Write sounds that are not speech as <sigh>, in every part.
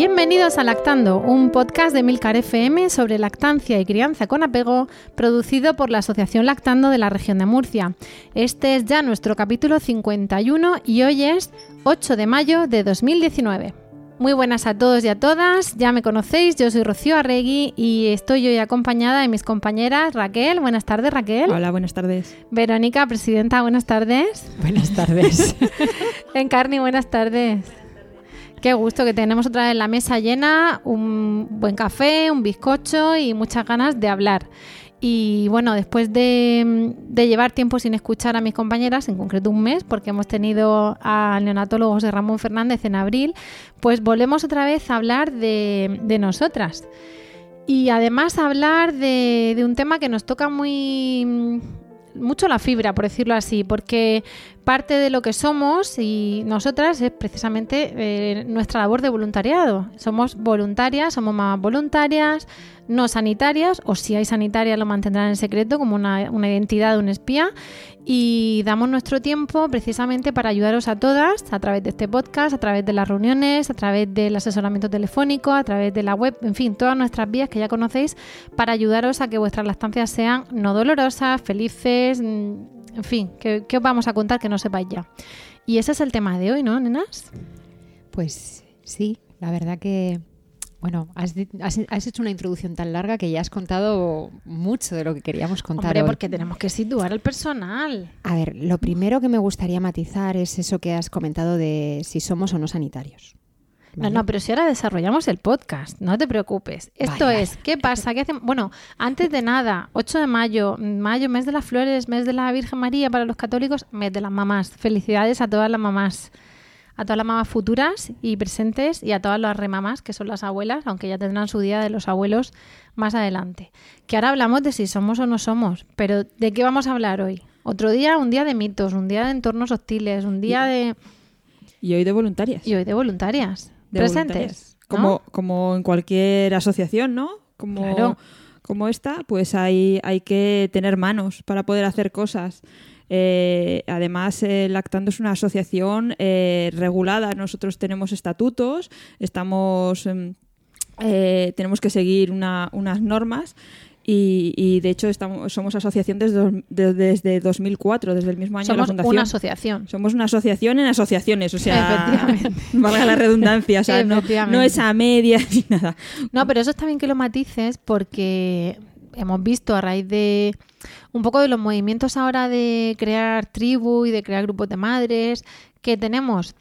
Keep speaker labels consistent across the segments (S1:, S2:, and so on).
S1: Bienvenidos a Lactando, un podcast de Milcar FM sobre lactancia y crianza con apego, producido por la Asociación Lactando de la región de Murcia. Este es ya nuestro capítulo 51 y hoy es 8 de mayo de 2019. Muy buenas a todos y a todas, ya me conocéis, yo soy Rocío Arregui y estoy hoy acompañada de mis compañeras Raquel. Buenas tardes, Raquel.
S2: Hola, buenas tardes.
S1: Verónica, presidenta, buenas tardes.
S3: Buenas tardes. <laughs>
S1: Encarni, buenas tardes. Qué gusto que tenemos otra vez la mesa llena, un buen café, un bizcocho y muchas ganas de hablar. Y bueno, después de, de, llevar tiempo sin escuchar a mis compañeras, en concreto un mes, porque hemos tenido al neonatólogo José Ramón Fernández en abril, pues volvemos otra vez a hablar de, de nosotras. Y además hablar de, de un tema que nos toca muy mucho la fibra, por decirlo así, porque parte de lo que somos y nosotras es precisamente eh, nuestra labor de voluntariado. Somos voluntarias, somos mamás voluntarias, no sanitarias, o si hay sanitarias lo mantendrán en secreto como una, una identidad de un espía, y damos nuestro tiempo precisamente para ayudaros a todas a través de este podcast, a través de las reuniones, a través del asesoramiento telefónico, a través de la web, en fin, todas nuestras vías que ya conocéis para ayudaros a que vuestras lactancias sean no dolorosas, felices, en fin, ¿qué, os vamos a contar que no sepáis ya? Y ese es el tema de hoy, ¿no, nenas?
S3: Pues sí, la verdad que, bueno, has, has, has, hecho una introducción tan larga que ya has contado mucho de lo que queríamos contar.
S1: Hombre,
S3: hoy.
S1: porque tenemos que situar al personal.
S3: A ver, lo primero que me gustaría matizar es eso que has comentado de si somos o no sanitarios.
S1: ¿Vale? No, no, pero si ahora desarrollamos el podcast, no te preocupes. Esto
S3: Vale,
S1: es, ¿qué pasa? ¿Qué hacemos? Bueno, antes de nada, 8 de mayo, mayo, mes de las flores, mes de la Virgen María para los católicos, mes de las mamás. Felicidades a todas las mamás, a todas las mamás futuras y presentes y a todas las remamás, que son las abuelas, aunque ya tendrán su día de los abuelos más adelante. Que ahora hablamos de si somos o no somos, pero ¿de qué vamos a hablar hoy? Otro día, un día de mitos, un día de entornos hostiles, un día de...
S2: Y hoy de voluntarias.
S1: Y hoy de voluntarias
S2: de
S1: presentes.
S2: Voluntarias. Como,
S1: ¿no?
S2: como en cualquier asociación, ¿no? Como,
S1: Claro.
S2: como esta, pues hay, hay que tener manos para poder hacer cosas. Eh, además, eh, Lactando es una asociación eh, regulada. Nosotros tenemos estatutos, estamos, em, eh, tenemos que seguir una- unas normas. Y, y, de hecho estamos, somos asociación desde, desde 2004, desde el mismo año de la
S1: Somos
S2: fundación.
S1: una asociación.
S2: Somos una asociación en asociaciones, o sea,
S1: Efectivamente. <laughs>
S2: valga la redundancia, o sea, no, no es a media ni nada.
S1: No, pero eso está bien que lo matices porque hemos visto a raíz de un poco de los movimientos ahora de crear tribu y de crear grupos de madres que tenemos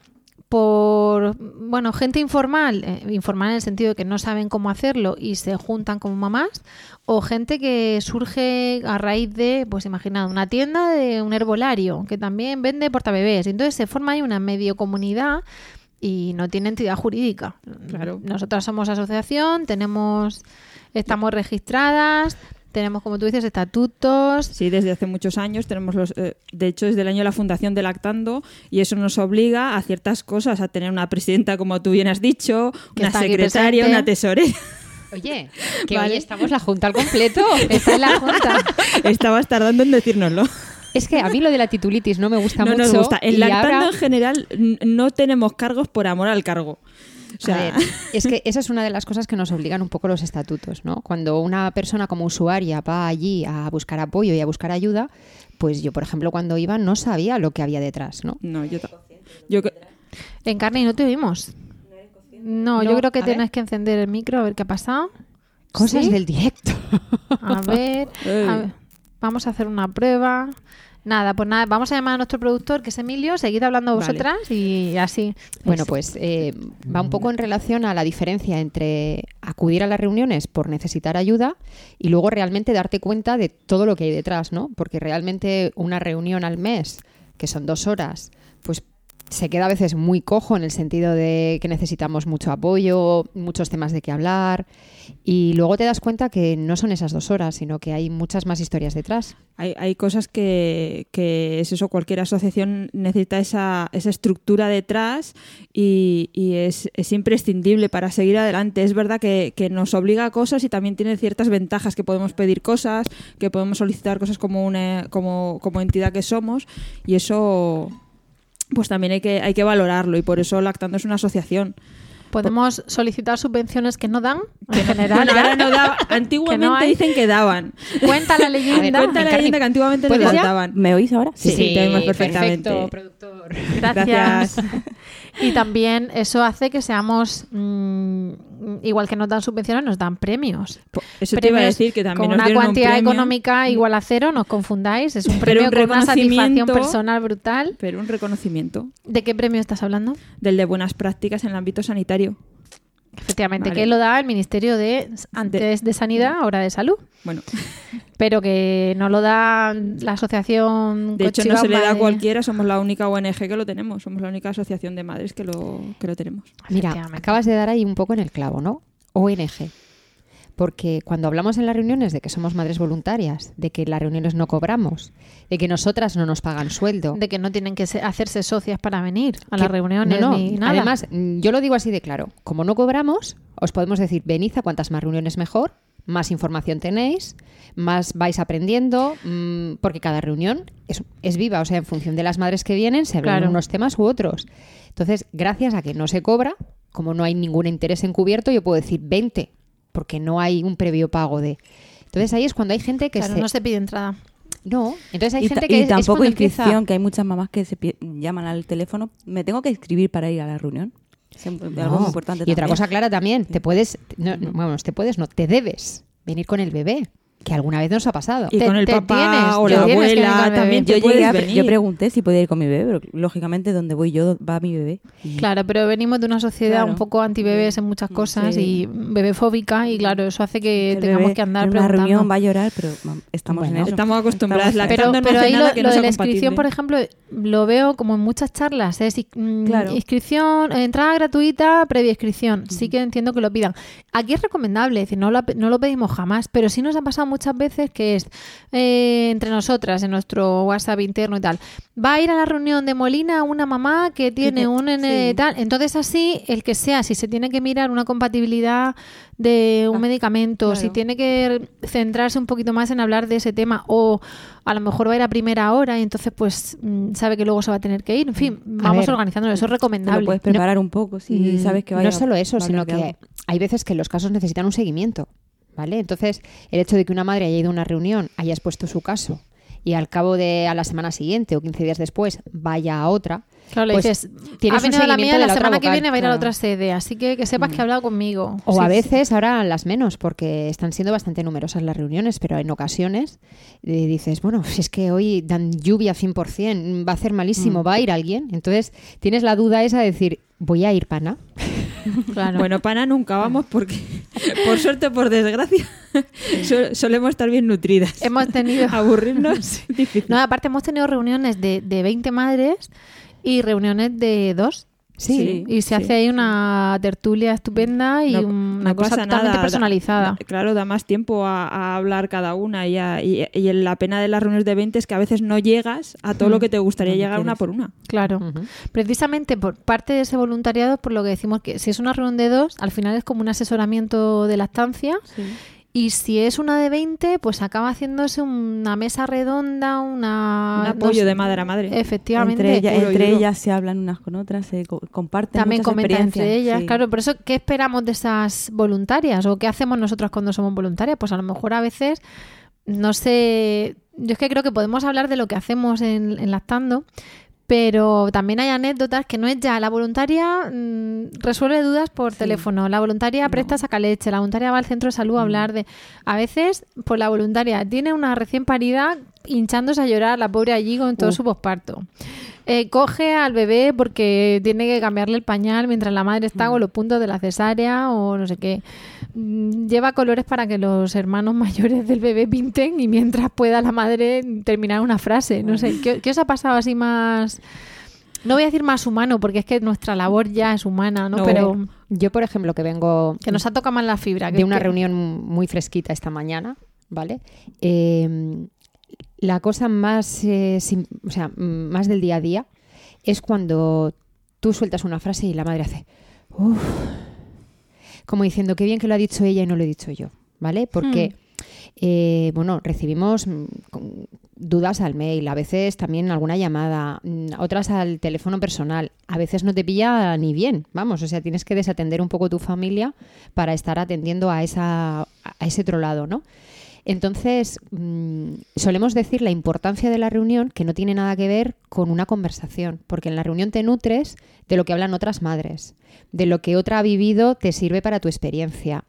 S1: por, bueno, gente informal, eh, informal en el sentido de que no saben cómo hacerlo y se juntan como mamás, o gente que surge a raíz de, pues imaginad, una tienda de un herbolario que también vende portabebés. Entonces se forma ahí una medio comunidad y no tiene entidad jurídica.
S2: Claro.
S1: Nosotras somos asociación, tenemos, estamos registradas, tenemos, como tú dices, estatutos.
S2: Sí, desde hace muchos años tenemos los, eh, de hecho desde el año de la fundación de Lactando y eso nos obliga a ciertas cosas, a tener una presidenta como tú bien has dicho,
S1: Que
S2: una secretaria, una tesorera.
S3: Oye, <laughs> que
S2: Vale.
S3: hoy estamos la Junta al completo.
S1: Está en la Junta. <laughs>
S2: Estabas tardando en decírnoslo.
S3: Es que a mí lo de la titulitis no me gusta
S2: no
S3: mucho.
S2: nos gusta. En Lactando
S3: ahora-
S2: en general no tenemos cargos por amor al cargo. O sea,
S3: A ver, es que esa es una de las cosas que nos obligan un poco los estatutos, ¿no? Cuando una persona como usuaria va allí a buscar apoyo y a buscar ayuda, pues yo, por ejemplo, cuando iba no sabía lo que había detrás, ¿no?
S2: no, yo, yo
S1: En carne y no te vimos. No, yo creo que
S3: ver.
S1: tienes que encender el micro a ver qué ha pasado.
S3: Cosas
S1: ¿Sí?
S3: del directo.
S1: A ver, <laughs>
S2: Ey.
S1: a ver, vamos a hacer una prueba. Nada, pues nada, vamos a llamar a nuestro productor, que es Emilio, seguid hablando
S3: Vale.
S1: vosotras y así.
S3: Bueno,
S1: Es-
S3: pues eh, va un poco en relación a la diferencia entre acudir a las reuniones por necesitar ayuda y luego realmente darte cuenta de todo lo que hay detrás, ¿no? Porque realmente una reunión al mes, que son dos horas, pues se queda a veces muy cojo en el sentido de que necesitamos mucho apoyo, muchos temas de qué hablar y luego te das cuenta que no son esas dos horas, sino que hay muchas más historias detrás.
S2: Hay, hay cosas que, que es eso, cualquier asociación necesita esa, esa estructura detrás y, y es, es imprescindible para seguir adelante. Es verdad que, que nos obliga a cosas y también tiene ciertas ventajas, que podemos pedir cosas, que podemos solicitar cosas como, una, como, como entidad que somos y eso pues también hay que, hay que valorarlo y por eso Lactando es una asociación.
S1: Podemos solicitar subvenciones que no dan, en general.
S2: Bueno,
S1: ya.
S2: ahora no da- antiguamente <laughs>
S1: Que no hay.
S2: dicen que daban.
S1: Cuenta la <laughs> leyenda.
S2: Cuenta la leyenda que antiguamente no daban.
S4: ¿Me oís ahora?
S2: Sí, sí, te oímos perfectamente.
S3: Perfecto, productor.
S1: Gracias.
S2: Gracias. <laughs>
S1: Y también eso hace que seamos, mm, igual que nos dan subvenciones, nos dan premios.
S2: Po- Eso te iba a
S1: Premios
S2: decir que también
S1: con
S2: nos
S1: una
S2: un premio,
S1: económica igual a cero, no os confundáis. Es un premio
S2: un
S1: con una satisfacción personal brutal.
S2: Pero un reconocimiento
S1: ¿De qué premio estás hablando?
S2: del de buenas prácticas en el ámbito sanitario.
S1: Efectivamente,
S2: Vale.
S1: que lo da el Ministerio de antes de Sanidad, ahora de Salud,
S2: Bueno, <laughs>
S1: pero que no lo da la asociación.
S2: de hecho no se le da a
S1: de-
S2: cualquiera, somos la única ONG que lo tenemos, somos la única asociación de madres que lo, que lo tenemos.
S3: Mira, acabas de dar ahí un poco en el clavo, ¿no? ONG. Porque cuando hablamos en las reuniones de que somos madres voluntarias, de que las reuniones no cobramos, de que nosotras no nos pagan sueldo,
S1: de que no tienen que se- hacerse socias para venir a
S3: que-
S1: las reuniones
S3: no, no.
S1: ni nada.
S3: Además, mm, yo lo digo así de claro. Como no cobramos, os podemos decir, venid a cuantas más reuniones mejor, más información tenéis, más vais aprendiendo, mm, porque cada reunión es, es viva. O sea, en función de las madres que vienen, se hablan
S1: Claro.
S3: unos temas u otros. Entonces, gracias a que no se cobra, como no hay ningún interés encubierto, yo puedo decir 20, porque no hay un previo pago de... Entonces ahí es cuando hay gente que
S1: Claro,
S3: se...
S1: no se pide entrada.
S3: No, entonces hay
S4: y,
S3: gente que
S4: y
S3: es- es
S4: tampoco
S3: empieza-
S4: inscripción, que hay muchas mamás que se llaman al teléfono. ¿Me tengo que inscribir para ir a la reunión? Es un- algo muy importante
S3: Y otra cosa clara también, te puedes, no, no, vamos, te puedes, no, te debes venir con el bebé, que alguna vez nos ha pasado.
S2: Y
S1: Te-
S2: con el
S1: te
S2: papá
S1: tienes,
S2: o la abuela también
S4: Yo, yo pregunté si podía ir con mi bebé, pero lógicamente donde voy yo va mi bebé.
S1: Claro, pero venimos de una sociedad
S4: Claro.
S1: un poco antibebés en muchas cosas
S4: Sí.
S1: y bebefóbica y claro, eso hace que
S4: el
S1: tengamos
S4: bebé
S1: que andar
S4: en una
S1: preguntando.
S4: reunión va a llorar, pero mam, estamos
S3: Bueno,
S4: en eso.
S2: estamos acostumbradas, la-
S1: Pero, ahí lo, de la inscripción, por ejemplo, lo veo como en muchas charlas. Es mm,
S4: Claro.
S1: inscripción, entrada gratuita, previa inscripción. Sí que entiendo que lo pidan. Aquí es recomendable, es decir, no lo, no lo pedimos jamás, pero sí nos ha pasado muchas veces que es eh, entre nosotras, en nuestro WhatsApp interno y tal. Va a ir a la reunión de Molina una mamá que tiene un nene
S4: sí.
S1: tal. Entonces, así, el que sea, si se tiene que mirar una compatibilidad de un
S4: Ah,
S1: medicamento, si tiene que centrarse un poquito más en hablar de ese tema, o a lo mejor va a ir a primera hora y entonces, pues, mm, sabe que luego se va a tener que ir. En fin, vamos
S3: ver,
S1: organizándolo. Eso es
S4: Te lo
S1: recomendable.
S4: puedes preparar un poco si
S3: Mm,
S4: sabes que vaya
S3: No solo eso,
S4: va a
S3: sino que hay veces que los casos necesitan un seguimiento, ¿vale? Entonces, el hecho de que una madre haya ido a una reunión, haya expuesto su caso y al cabo de a la semana siguiente o 15 días después vaya a otra,
S1: Claro, le
S3: pues,
S1: dices,
S3: tienes
S1: ha
S3: un
S1: venido la
S3: seguimiento
S1: mía, la,
S3: la
S1: semana que
S3: vocal,
S1: viene va a ir a la
S3: claro.
S1: otra sede, así que que sepas que ha hablado conmigo.
S3: O
S1: Sí,
S3: a
S1: sí.
S3: veces ahora las menos, porque están siendo bastante numerosas las reuniones, pero en ocasiones eh, dices, bueno, si es que hoy dan lluvia 100%, va a hacer malísimo, ¿va a ir alguien? Entonces tienes la duda esa de decir, voy a ir, pana. <laughs>
S1: Claro.
S2: Bueno, pana nunca vamos porque, <laughs> por suerte o por desgracia, <laughs> so- solemos estar bien nutridas.
S1: hemos tenido...
S2: Aburrirnos.
S1: No, aparte hemos tenido reuniones de, de 20 madres y reuniones de dos.
S2: Sí,
S1: y se
S2: sí,
S1: hace ahí una tertulia estupenda y
S2: No-
S1: una
S2: no
S1: cosa totalmente
S2: nada,
S1: personalizada.
S2: da- claro, da más tiempo a, a hablar cada una y, a- y, y la pena de las reuniones de 20 es que a veces no llegas a todo lo que te gustaría llegar una por una.
S1: Claro. Precisamente por parte de ese voluntariado, por lo que decimos que si es una reunión de dos, al final es como un asesoramiento de lactancia. Y si es una de 20, pues acaba haciéndose una mesa redonda, una...
S2: Un apoyo
S1: dos-
S2: de madre a madre.
S1: Efectivamente.
S4: Entre, ella-
S2: duro.
S4: ellas se hablan unas con otras, se co- comparten
S1: También
S4: muchas
S1: comentan entre ellas,
S4: sí.
S1: claro. Por eso, ¿qué esperamos de esas voluntarias? ¿O qué hacemos nosotras cuando somos voluntarias? Pues a lo mejor a veces, no sé, yo es que creo que podemos hablar de lo que hacemos en, en Lactando, pero también hay anécdotas que no es ya. La voluntaria mm, resuelve dudas por teléfono, la voluntaria presta saca leche, la voluntaria va al centro de salud a hablar de... A veces, pues la voluntaria tiene una recién parida hinchándose a llorar, la pobre allí con todo
S4: Uh.
S1: su posparto. Eh, coge al bebé porque tiene que cambiarle el pañal mientras la madre está con los puntos de la cesárea o no sé qué. Mm, Lleva colores para que los hermanos <laughs> mayores del bebé pinten y mientras pueda la madre terminar una frase. No sé, ¿qué, qué os ha pasado así más no voy a decir más humano, porque es que nuestra labor ya es humana, ¿no?
S2: No.
S1: Pero
S3: Yo, por ejemplo, que vengo
S1: que nos ha tocado más la fibra. que-
S3: de una
S1: que-
S3: reunión muy fresquita esta mañana, ¿vale? Eh, la cosa más, eh, sim- o sea, más del día a día es cuando tú sueltas una frase y la madre hace, como diciendo qué bien que lo ha dicho ella y no lo he dicho yo, ¿vale? Porque, eh, bueno, recibimos mm, dudas al mail, a veces también alguna llamada, mm, otras al teléfono personal, a veces no te pilla ni bien, vamos, o sea, tienes que desatender un poco tu familia para estar atendiendo a, esa, a ese otro lado, ¿no? Entonces, mm, solemos decir la importancia de la reunión que no tiene nada que ver con una conversación, porque en la reunión te nutres de lo que hablan otras madres, de lo que otra ha vivido te sirve para tu experiencia.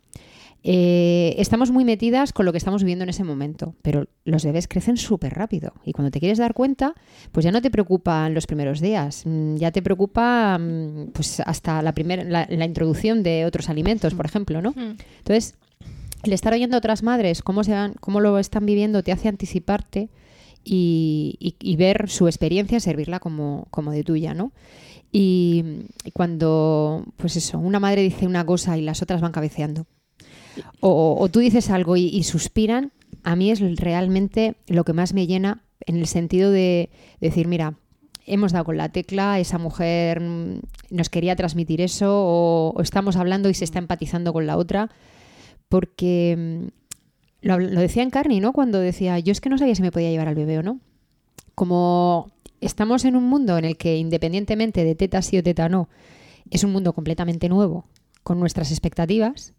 S3: Eh, estamos muy metidas con lo que estamos viviendo en ese momento, pero los bebés crecen súper rápido y cuando te quieres dar cuenta, pues ya no te preocupan los primeros días, mm, ya te preocupa mm, pues hasta la, primera, la, la introducción de otros alimentos, por ejemplo, ¿no?
S1: Mm.
S3: Entonces, el estar oyendo a otras madres cómo, se van, cómo lo están viviendo te hace anticiparte y, y- ver su experiencia, servirla como, como de tuya, ¿no? Y, cuando, pues eso, una madre dice una cosa y las otras van cabeceando, o, o tú dices algo y, suspiran, a mí es realmente lo que más me llena en el sentido de decir, mira, hemos dado con la tecla, esa mujer mm, nos quería transmitir eso, o estamos hablando y se está empatizando con la otra, porque mm, lo, decía en Carney, ¿no? Cuando decía, yo es que no sabía si me podía llevar al bebé o no. Como estamos en un mundo en el que independientemente de teta sí o teta no, es un mundo completamente nuevo, con nuestras expectativas,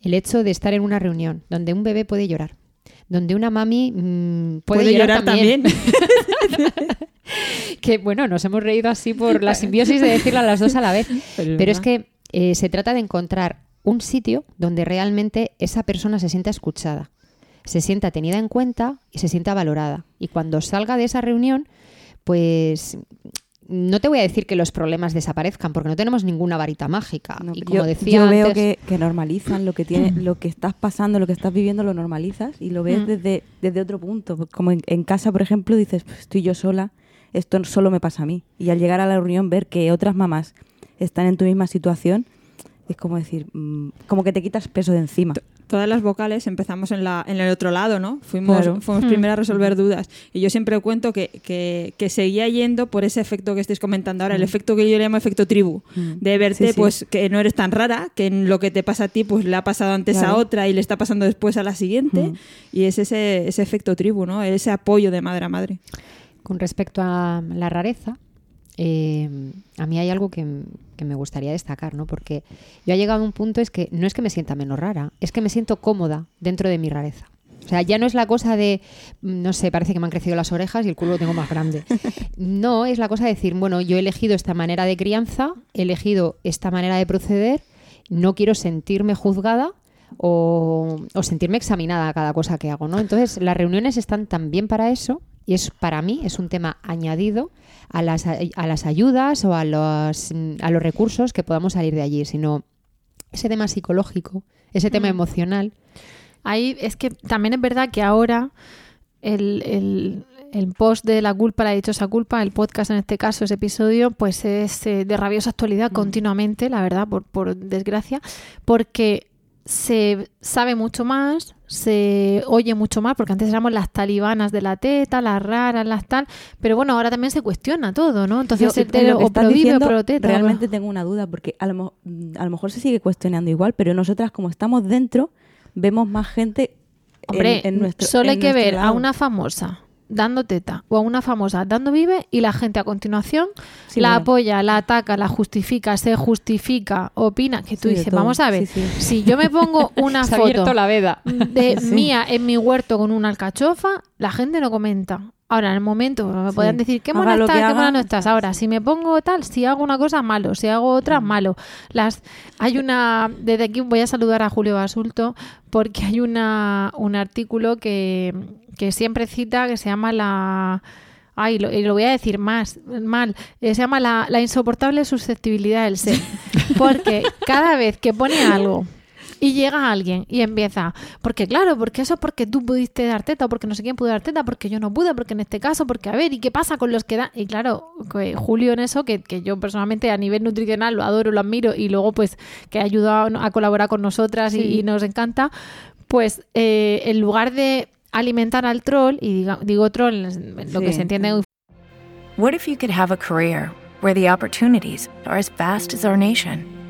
S3: el hecho de estar en una reunión donde un bebé puede llorar, donde una mami mm, puede,
S2: Puede
S3: llorar,
S2: llorar también. <laughs>
S3: que bueno, nos hemos reído así por la simbiosis de decirlo a las dos a la vez. <laughs> Pero es que eh, se trata de encontrar un sitio donde realmente esa persona se sienta escuchada, se sienta tenida en cuenta y se sienta valorada. Y cuando salga de esa reunión, pues no te voy a decir que los problemas desaparezcan, porque no tenemos ninguna varita mágica.
S4: No,
S3: y
S4: yo,
S3: como decía
S4: yo veo que, que normalizan lo que tiene, <clears throat> lo que estás pasando, lo que estás viviendo, lo normalizas y lo ves
S1: Mm.
S4: desde, desde otro punto. Como en, en casa, por ejemplo, dices, pues estoy yo sola, esto solo me pasa a mí. Y al llegar a la reunión, ver que otras mamás están en tu misma situación, es como decir, mm, como que te quitas peso de encima.
S2: Todas las vocales empezamos en, la, en el otro lado, ¿no? Fuimos,
S4: Claro.
S2: fuimos
S1: Hmm.
S2: primero a resolver dudas. Y yo siempre cuento que, que, que seguía yendo por ese efecto que estáis comentando ahora, el efecto que yo llamo efecto tribu.
S4: Mm.
S2: De verte,
S4: Sí, sí.
S2: pues, que no eres tan rara, que en lo que te pasa a ti, pues le ha pasado antes a otra y le está pasando después a la siguiente.
S4: Mm.
S2: Y es ese, ese efecto tribu, ¿no? Ese apoyo de madre a madre.
S3: Con respecto a la rareza, eh, a mí hay algo que, que me gustaría destacar, ¿no? Porque yo he llegado a un punto es que no es que me sienta menos rara, es que me siento cómoda dentro de mi rareza. O sea, ya no es la cosa de, mm, no sé, parece que me han crecido las orejas y el culo lo tengo más grande. <laughs> No, es la cosa de decir, bueno, yo he elegido esta manera de crianza, he elegido esta manera de proceder, no quiero sentirme juzgada o, o sentirme examinada a cada cosa que hago, ¿no? Entonces, las reuniones están también para eso y es para mí es un tema añadido a las, a las ayudas o a los, a los recursos que podamos salir de allí, sino ese tema psicológico, ese tema
S1: Mm.
S3: emocional.
S1: Ahí es que también es verdad que ahora el, el- el post de la culpa, la dichosa culpa, el podcast en este caso, ese episodio, pues es eh, de rabiosa actualidad continuamente, la verdad, por, por desgracia, porque se sabe mucho más, se oye mucho más, porque antes éramos las talibanas de la teta, las raras, las tal, pero bueno, ahora también se cuestiona todo, ¿no? Entonces,
S4: Yo,
S1: el tero
S4: lo
S1: o
S4: estás
S1: pro vive o
S4: diciendo,
S1: pro teta.
S4: realmente tengo una duda, porque a lo, a lo mejor se sigue cuestionando igual, pero nosotras como estamos dentro, vemos más gente en-
S1: Hombre,
S4: en, nuestro
S1: solo hay que ver a una famosa dando teta o a una famosa dando vive y la gente a continuación
S4: Sí,
S1: la
S4: bueno.
S1: apoya, la ataca, la justifica, se justifica, opina, que tú
S4: Sí,
S1: dices, vamos a ver,
S4: Sí,
S1: si yo me pongo <laughs> una foto
S3: la veda.
S1: de <laughs> mía en mi huerto con una alcachofa, la gente no comenta. Ahora, en el momento, me
S4: Sí.
S1: decir, qué mona
S4: que
S1: qué mona
S4: haga.
S1: no estás. Ahora, si me pongo tal, si hago una cosa, malo. Si hago otra, malo. Las, hay una, desde aquí voy a saludar a Julio Basulto, porque hay una, un artículo que, que siempre cita que se llama la... Ay, lo, y lo voy a decir más, mal. Eh, se llama la, la insoportable susceptibilidad del ser. <laughs> Porque cada vez que pone algo Y llega alguien y empieza, porque claro, porque eso es porque tú pudiste dar teta, o porque no sé quién pudo dar teta, porque yo no pude, porque en este caso, porque a ver, ¿y qué pasa con los que dan? Y claro, que Julio en eso, que, que yo personalmente a nivel nutricional lo adoro, lo admiro, y luego pues que ha ayudado a colaborar con nosotras y,
S2: Sí.
S1: y nos encanta, pues eh, en lugar de alimentar al troll, y diga- digo troll, lo que se entiende
S5: What if you could have a career where the opportunities are as vast as our nation,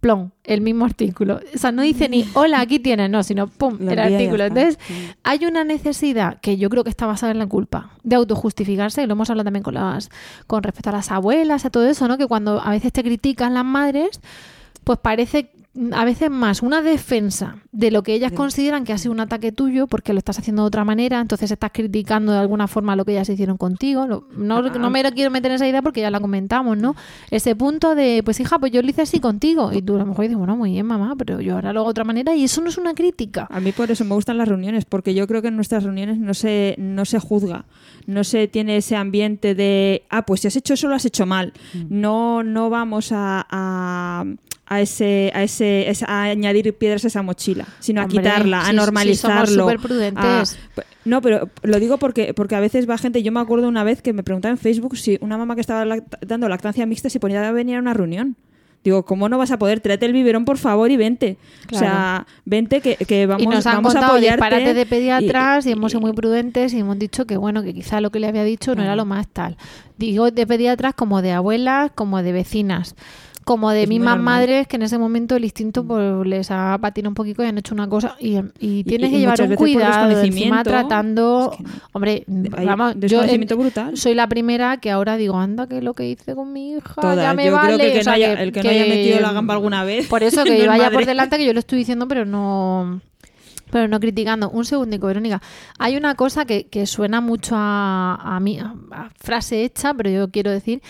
S1: plom, el mismo artículo. O sea, no dice ni hola, aquí tienes, no, sino pum,
S4: Lo
S1: el artículo. Entonces,
S4: Sí.
S1: hay una necesidad que yo creo que está basada en la culpa de autojustificarse, y lo hemos hablado también con las con respecto a las abuelas, a todo eso, ¿no? Que cuando a veces te critican las madres, pues parece a veces más una defensa de lo que ellas consideran que ha sido un ataque tuyo porque lo estás haciendo de otra manera, entonces estás criticando de alguna forma lo que ellas hicieron contigo. No, no me quiero meter en esa idea porque ya la comentamos, ¿no? Ese punto de, pues hija, pues yo lo hice así contigo. Y tú a lo mejor dices, bueno, muy bien, mamá, pero yo ahora lo hago de otra manera y eso no es una crítica.
S2: A mí por eso me gustan las reuniones, porque yo creo que en nuestras reuniones no se, no se juzga, no se tiene ese ambiente de, ah, pues si has hecho eso lo has hecho mal. No, no vamos a, a, a ese, a ese, es- a añadir piedras a esa mochila, sino a quitarla, a normalizarlo.
S1: somos superprudentes.
S2: a- no, pero lo digo porque, porque a veces va gente, yo me acuerdo una vez que me preguntaba en Facebook si una mamá que estaba lact- dando lactancia mixta se ponía a venir a una reunión. Digo, ¿cómo no vas a poder? Tráete el biberón, por favor, y vente. O sea, vente que, que vamos,
S1: y nos han
S2: vamos a
S1: contado
S2: apoyarte.
S1: disparates de pediatras y,
S2: y-
S1: hemos sido muy prudentes y hemos dicho que bueno, que quizá lo que le había dicho no era lo más tal. Digo de pediatras como de abuelas, como de vecinas, como de
S2: Es
S1: mismas madres que en ese momento el instinto pues, les ha patinado un poquito y han hecho una cosa y, y tienes
S2: y
S1: que llevar un cuidado encima tratando
S2: es que no.
S1: hombre
S2: Hay
S1: vamos yo
S2: brutal.
S1: soy la primera que ahora digo anda que lo que hice con mi hija
S2: Todas.
S1: ya me
S2: Yo
S1: vale
S2: creo que, el que,
S1: O sea,
S2: no haya, el que no haya metido la gamba alguna vez.
S1: por eso <laughs> que vaya
S2: madre.
S1: por delante que yo lo estoy diciendo, pero no. Pero no criticando. Un segundico, Verónica. Hay una cosa que, que suena mucho a, a mí, a, a frase hecha, pero yo quiero decir.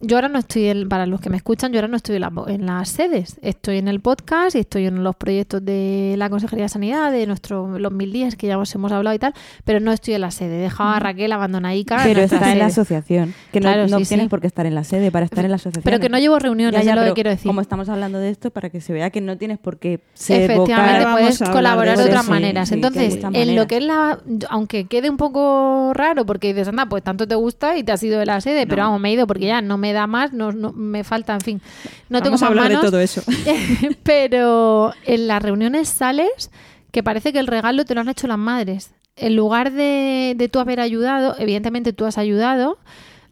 S1: Yo ahora no estoy, en- para los que me escuchan, yo ahora no estoy en, la- en las sedes. Estoy en el podcast y estoy en los proyectos de la Consejería de Sanidad, de nuestro, los mil días que ya os hemos hablado y tal, pero no estoy en la sede. He dejado a Raquel abandonadica.
S4: Pero
S1: nuestra
S4: está en la asociación. Que no,
S1: Claro,
S4: no
S1: sí,
S4: tienes
S1: sí.
S4: por qué estar en la sede para estar en la asociación.
S1: Pero que no llevo reuniones, es lo que quiero decir.
S4: Como estamos hablando de esto, para que se vea que no tienes por qué ser
S1: Efectivamente,
S2: vocal.
S1: puedes colaborar
S2: de
S1: otras
S2: sí,
S1: maneras. Entonces, en lo que es la. Aunque quede un poco raro, porque dices, anda, pues tanto te gusta y te has ido de la sede, pero vamos, me he ido porque ya no me da más, no, no- me falta, en fin. No tengo
S2: Vamos a
S1: más
S2: hablar
S1: manos,
S2: de todo eso. <laughs>
S1: pero en las reuniones sales que parece que el regalo te lo han hecho las madres. En lugar de, de tú haber ayudado, evidentemente tú has ayudado.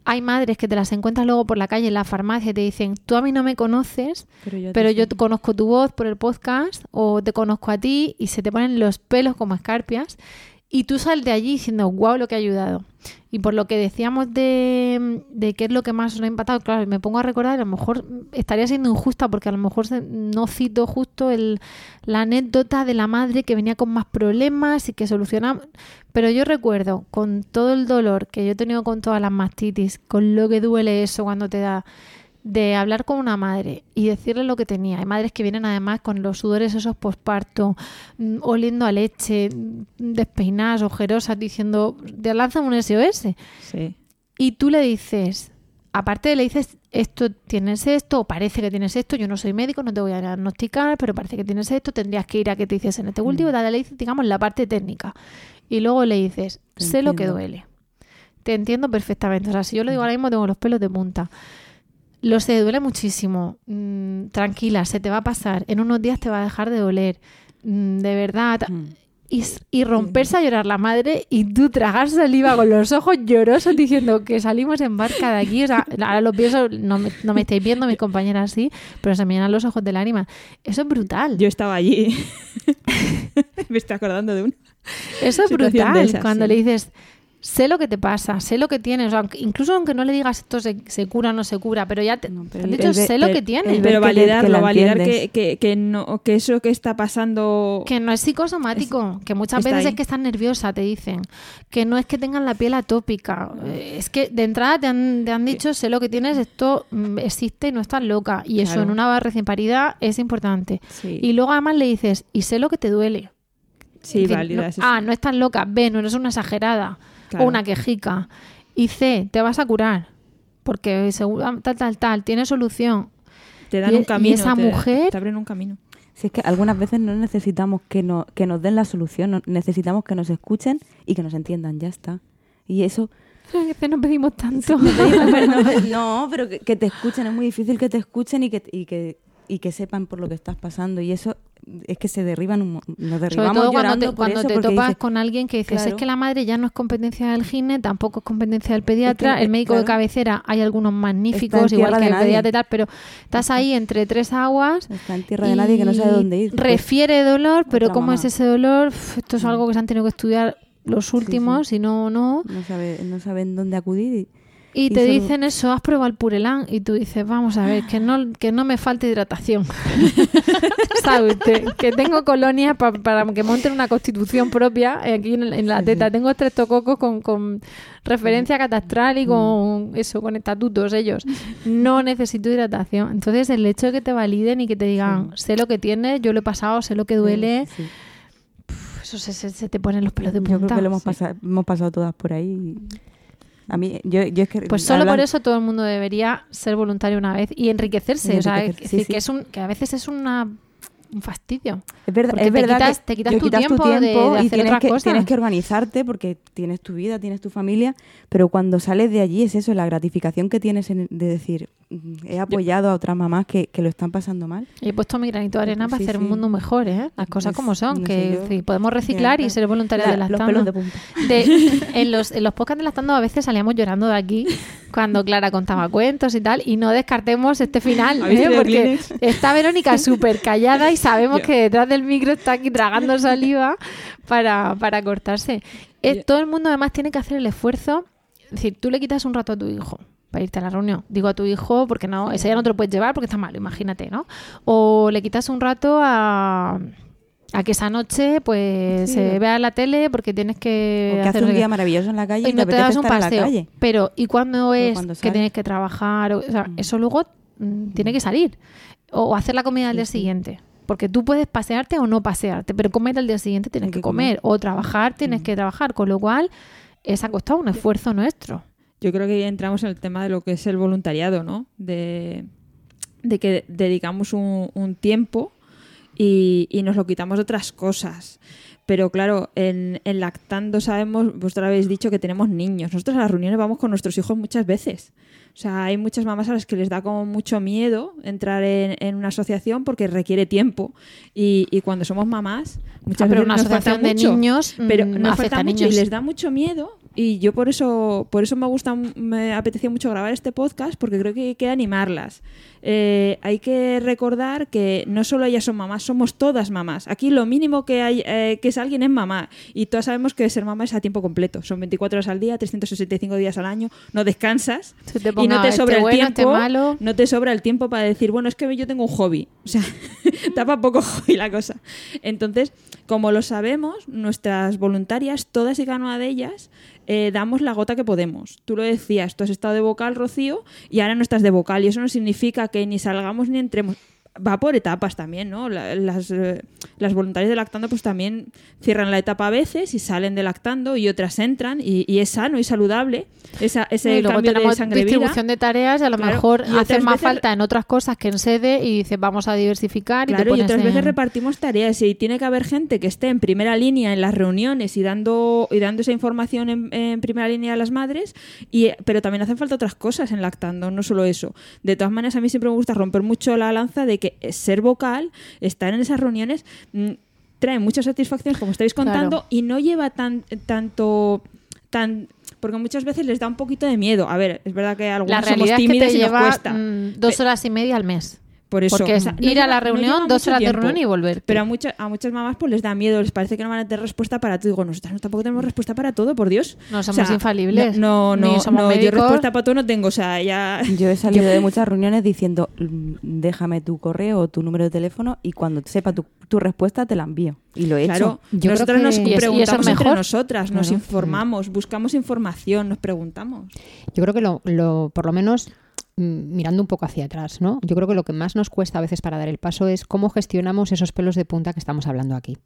S1: Hay madres que te las encuentras luego por la calle, en la farmacia, y te dicen, tú a mí no me conoces,
S4: Pero yo, te
S1: yo conozco tu voz por el podcast o te conozco a ti y se te ponen los pelos como escarpias y tú sales de allí diciendo, wow, lo que ha ayudado. Y por lo que decíamos de, de qué es lo que más os ha impactado, claro, me pongo a recordar, a lo mejor estaría siendo injusta porque a lo mejor no cito justo el, la anécdota de la madre que venía con más problemas y que solucionaba. Pero yo recuerdo, con todo el dolor que yo he tenido con todas las mastitis, con lo que duele eso cuando te da, de hablar con una madre y decirle lo que tenía. Hay madres que vienen además con los sudores esos posparto, mm, oliendo a leche, mm, despeinadas, ojerosas, diciendo, te lanzan un SOS.
S2: Sí.
S1: Y tú le dices, aparte de le dices, esto tienes esto, o parece que tienes esto, yo no soy médico, no te voy a diagnosticar, pero parece que tienes esto, tendrías que ir a que te hiciesen este cultivo,
S4: Mm.
S1: le dices, digamos, la parte técnica. Y luego le dices,
S4: Te
S1: sé lo que duele. Te entiendo perfectamente. O sea, si yo lo digo ahora mismo, tengo los pelos de punta. Lo sé, duele muchísimo. Mm, tranquila, se te va a pasar. En unos días te va a dejar de doler. mm, de verdad.
S4: Mm.
S1: Y, romperse a llorar la madre y tú tragar saliva con los ojos llorosos diciendo que salimos en barca de aquí. O sea, ahora lo pienso, no me, no me estáis viendo mis compañeras así, pero se me llenan los ojos de lágrimas. Eso es brutal.
S2: Yo estaba allí. <laughs> Me estoy acordando de una.
S1: Eso es brutal.
S2: esas,
S1: cuando
S2: sí.
S1: le dices, sé lo que te pasa, sé lo que tienes. O sea, incluso aunque no le digas esto se, se cura o no se cura, pero ya te,
S4: No,
S1: te
S4: pero
S1: han dicho,
S4: el ve-
S1: sé lo que tienes.
S2: Pero
S4: que le- que
S2: validarlo,
S4: la
S2: validar que, que, que, no, que eso que está pasando...
S1: Que no es psicosomático, que muchas veces
S2: ahí.
S1: es que estás nerviosa, te dicen. Que no es que tengan la piel atópica. eh, Es que de entrada te han, te han dicho, sé lo que tienes, esto mm, existe y no estás loca. Y eso en una recién parida es importante.
S2: Sí,
S1: Y luego además le dices, y sé lo que te duele.
S2: sí
S1: no-
S2: eso.
S1: ah, no estás loca, B, no eres una exagerada
S2: Claro.
S1: o una quejica. Y C, te vas a curar. Porque seguro, ah, tal, tal, tal, tiene solución.
S2: te dan
S1: y-
S2: un
S1: y
S2: camino.
S1: esa
S2: te,
S1: mujer-
S2: Te abren un camino.
S4: Si es que algunas veces no necesitamos que, no, que nos den la solución, no- necesitamos que nos escuchen y que nos entiendan, ya está. Y eso,
S1: A veces no pedimos tanto. <laughs>
S4: no, pero que, que te escuchen, es muy difícil que te escuchen y que, y que, y que sepan por lo que estás pasando. Y eso es que se derriban, un nos
S1: Sobre
S4: derribamos
S1: todo cuando te, cuando te topas
S4: dices,
S1: con alguien que dices, es que la madre ya no es competencia del gine, tampoco es competencia del pediatra,
S4: Es que,
S1: el médico de cabecera, hay algunos magníficos, igual que el
S4: nadie.
S1: pediatra y tal, pero estás ahí entre tres aguas.
S4: Está en tierra de nadie que no sabe dónde ir.
S1: Refiere dolor, pero ¿cómo
S4: mamá.
S1: es ese dolor? Uf, esto es algo que se han tenido que estudiar los últimos,
S4: sí.
S1: y no, no.
S4: no, sabe, no saben dónde acudir. Y,
S1: Y
S4: Y
S1: te dicen eso, has probado el purelán y tú dices, vamos a ver, que no, que no me falte hidratación. <laughs> Que tengo colonias pa- para que monten una constitución propia eh, aquí en, en la teta. Tengo estreptococos con, con referencia catastral y con eso, con estatutos ellos. No necesito hidratación. Entonces el hecho de que te validen y que te digan, sé lo que tienes, yo lo he pasado, sé lo que duele,
S4: Sí.
S1: eso se, se- se te ponen los pelos de
S4: Yo
S1: punta.
S4: creo que lo hemos,
S1: Sí.
S4: pasado, hemos pasado todas por ahí. A mí, yo, yo es que.
S1: Pues solo por eso todo el mundo debería ser voluntario una vez y enriquecerse.
S4: Y
S1: o sea,
S4: enriquecer-
S1: es
S4: sí,
S1: decir,
S4: sí.
S1: que, es un, que a veces es una, un fastidio.
S4: Es verdad,
S1: Porque
S4: es
S1: te
S4: verdad
S1: quitas- te quitas tu
S4: quitas
S1: tiempo de- de
S4: y
S1: hacer
S4: tienes que,
S1: cosas.
S4: tienes que organizarte porque tienes tu vida, tienes tu familia, pero cuando sales de allí es eso, la gratificación que tienes en- de decir, "Mm, he apoyado a otras mamás que, que lo están pasando mal.
S1: Y he puesto mi granito de arena para
S4: Sí,
S1: hacer
S4: sí.
S1: un mundo mejor, ¿eh? Las cosas
S4: Pues,
S1: como son,
S4: no
S1: que podemos reciclar y ser voluntarios
S4: la-
S1: de
S4: los
S1: lactando.
S4: pelos de punta.
S1: De- <laughs> en, los, en los podcasts de lactando a veces salíamos llorando de aquí cuando Clara contaba cuentos y tal, y no descartemos este final,
S2: ¿Habéis
S1: ¿eh? porque está Verónica <laughs> súper callada y sabemos que detrás del micro está aquí tragando saliva para, para cortarse. Todo el mundo además tiene que hacer el esfuerzo, es decir, tú le quitas un rato a tu hijo para irte a la reunión. Digo a tu hijo porque no, ese ya no te lo puedes llevar porque está malo, imagínate, ¿no? O le quitas un rato a, a que esa noche pues
S4: Sí.
S1: se vea la tele porque tienes que
S4: Porque hace
S1: hacer
S4: un día maravilloso en la calle y,
S1: y no te das un paseo. Pero ¿y cuando
S4: Pero
S1: es
S4: cuando
S1: que tienes que trabajar? O, sea,
S4: Mm.
S1: eso luego mm, tiene que salir. O, hacer la comida al día siguiente. Porque tú puedes pasearte o no pasearte, pero comer al día siguiente tienes que
S4: que
S1: comer.
S4: comer.
S1: O trabajar tienes
S4: Mm.
S1: que trabajar. Con lo cual, es ha costado un esfuerzo nuestro.
S2: Yo creo que ya entramos en el tema de lo que es el voluntariado, ¿no? De, de que dedicamos un, un tiempo y, y nos lo quitamos de otras cosas. Pero claro, en, en lactando sabemos, vosotros habéis dicho que tenemos niños. Nosotros a las reuniones vamos con nuestros hijos muchas veces. O sea, hay muchas mamás a las que les da como mucho miedo entrar en, en una asociación porque requiere tiempo. Y, y cuando somos mamás, muchas
S1: Ah, pero
S2: veces
S1: una
S2: nos falta
S1: asociación de
S2: mucho.
S1: niños
S2: pero
S1: mm,
S2: nos
S1: no
S2: falta
S1: afecta a
S2: mucho
S1: niños.
S2: y les da mucho miedo y yo por eso por eso me gusta me apetecía mucho grabar este podcast porque creo que hay que animarlas Eh, hay que recordar que no solo ellas son mamás somos todas mamás aquí lo mínimo que hay eh, que es alguien es mamá y todas sabemos que ser mamá es a tiempo completo son 24 horas al día 365 días al año no descansas y no te
S1: este
S2: sobra el
S1: bueno, este
S2: tiempo
S1: malo.
S2: no te sobra el tiempo para decir, bueno, es que yo tengo un hobby. O sea, <laughs> <laughs> tapa poco hobby la cosa. Entonces, como lo sabemos, nuestras voluntarias, todas y cada una de ellas, eh, damos la gota que podemos. Tú lo decías, tú has estado de vocal, Rocío, y ahora no estás de vocal. Y eso no significa que ni salgamos ni entremos. Va por etapas también, ¿no? La- Las, eh, las voluntarias de lactando pues también cierran la etapa a veces y salen de lactando y otras entran y, y es sano y saludable esa, ese
S1: y luego
S2: cambio de
S1: tenemos
S2: sangre viva.
S1: distribución de tareas y a lo
S2: Claro,
S1: mejor hace más
S2: veces-
S1: falta en otras cosas que en sede y dices vamos a diversificar y te
S2: Claro, y
S1: pones
S2: otras veces
S1: en-
S2: repartimos tareas y tiene que haber gente que esté en primera línea en las reuniones y dando, y dando esa información en, en primera línea a las madres, y, pero también hacen falta otras cosas en lactando, no solo eso. De todas maneras, a mí siempre me gusta romper mucho la lanza de que ser vocal, estar en esas reuniones, mm, trae muchas satisfacciones, como estáis contando,
S1: Claro.
S2: y no lleva tan tanto tan porque muchas veces les da un poquito de miedo. A ver, es verdad que algunos somos
S1: es que te
S2: y nos
S1: lleva
S2: cuesta.
S1: mm, dos horas y media al mes.
S2: Por eso,
S1: Porque es
S2: o sea, no
S1: ir a la reunión, dos horas de
S2: tiempo.
S1: reunión y volver.
S2: Pero a, muchas a muchas mamás pues les da miedo, les parece que no van a tener respuesta para todo. Digo, nosotras no, tampoco tenemos respuesta para todo, por Dios.
S1: No somos infalibles,
S2: No, no,
S1: ni
S2: no,
S1: somos
S2: no, yo respuesta para todo no tengo. O sea, ya... <laughs>
S4: Yo he <laughs> salido de muchas reuniones diciendo, "Mm, déjame tu correo o tu número de teléfono y cuando sepa tu, tu respuesta te la envío. Y lo he
S2: Claro,
S4: hecho.
S3: Yo
S2: nosotros nos
S3: que-
S1: ¿Y eso- y eso es
S2: preguntamos entre
S1: mejor?
S2: nosotras, nos
S4: Claro.
S2: informamos, buscamos información, nos preguntamos.
S3: Yo creo que lo, lo- por lo menos mirando un poco hacia atrás, ¿no? Yo creo que lo que más nos cuesta a veces para dar el paso es cómo gestionamos esos pelos de punta que estamos hablando aquí.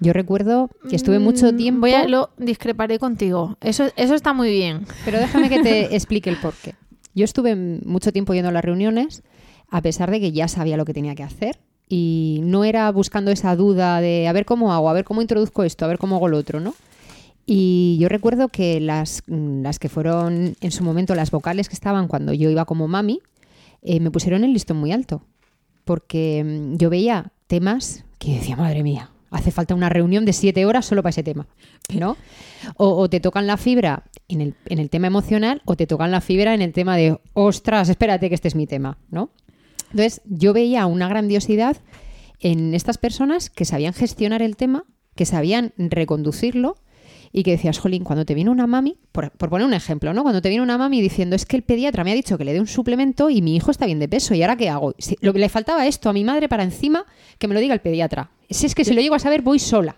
S3: Yo recuerdo que estuve mucho
S1: Mm,
S3: tiempo.
S1: Voy a, lo discreparé contigo. Eso, eso está muy bien.
S3: Pero déjame que te <laughs> explique el porqué. Yo estuve mucho tiempo yendo a las reuniones, a pesar de que ya sabía lo que tenía que hacer. Y no era buscando esa duda de a ver cómo hago, a ver cómo introduzco esto, a ver cómo hago lo otro, ¿no? Y yo recuerdo que las, mm, las que fueron en su momento las vocales que estaban cuando yo iba como mami, eh, me pusieron el listón muy alto. Porque mm, yo veía temas que decía, madre mía, hace falta una reunión de siete horas solo para ese tema, ¿no? O, te tocan la fibra en el, en el tema emocional o te tocan la fibra en el tema de, ostras, espérate que este es mi tema, ¿no? Entonces yo veía una grandiosidad en estas personas que sabían gestionar el tema, que sabían reconducirlo y que decías, jolín, cuando te viene una mami, por, por poner un ejemplo, ¿no? Cuando te viene una mami diciendo, es que el pediatra me ha dicho que le dé un suplemento y mi hijo está bien de peso, ¿y ahora qué hago? Si- lo que le faltaba esto a mi madre para encima que me lo diga el pediatra. Si es que si lo llego a saber, voy sola.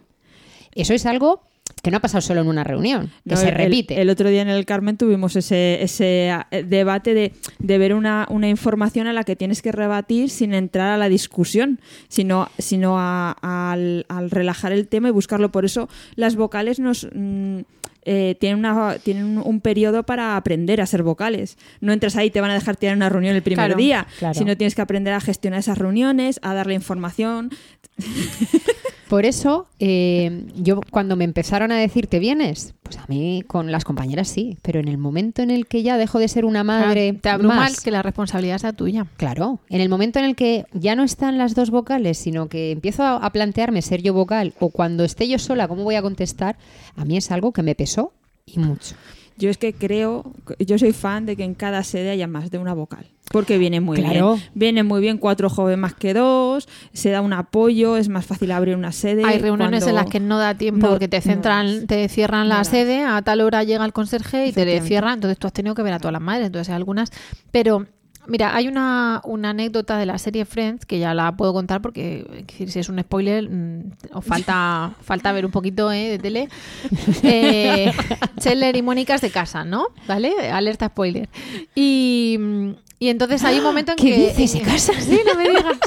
S3: Eso es algo que no ha pasado solo en una reunión, que
S2: No,
S3: se
S2: el-
S3: repite.
S2: El, otro día en el Carmen tuvimos ese, ese eh, debate de, de ver una, una información a la que tienes que rebatir sin entrar a la discusión, sino, sino a- al, al relajar el tema y buscarlo. Por eso las vocales nos... mm, eh, tienen, una, tienen un, un periodo para aprender a ser vocales. No entras ahí y te van a dejar tirar una reunión el primer
S1: Claro,
S2: día,
S3: claro.
S2: sino tienes que aprender a gestionar esas reuniones, a darle información. <laughs>
S3: Por eso, eh, yo cuando me empezaron a decir, ¿te vienes? Pues a mí con las compañeras sí, pero en el momento en el que ya dejo de ser una madre
S1: te abruma
S3: más,
S1: que la responsabilidad sea tuya.
S3: Claro, en el momento en el que ya no están las dos vocales, sino que empiezo a, a plantearme ser yo vocal o cuando esté yo sola, ¿cómo voy a contestar? A mí es algo que me pesó y mucho.
S2: Yo es que creo, yo soy fan de que en cada sede haya más de una vocal. Porque viene muy
S3: Claro.
S2: bien. Viene muy bien cuatro jóvenes más que dos, se da un apoyo, es más fácil abrir una sede.
S1: Hay reuniones en las que no da tiempo
S2: No,
S1: porque te centran, te cierran
S2: No
S1: la sede, a tal hora llega el conserje y te cierran, entonces tú has tenido que ver a todas las madres, entonces hay algunas, pero mira, hay una, una anécdota de la serie Friends que ya la puedo contar porque si es un spoiler mm, os falta <laughs> falta ver un poquito eh, de tele. Eh, Chandler y Mónica se casan, ¿no? ¿Vale? Alerta spoiler. Y, y entonces hay un momento en
S3: ¿Qué
S1: que
S3: dices? ¿Se <laughs> casan?
S1: Sí, no me digas.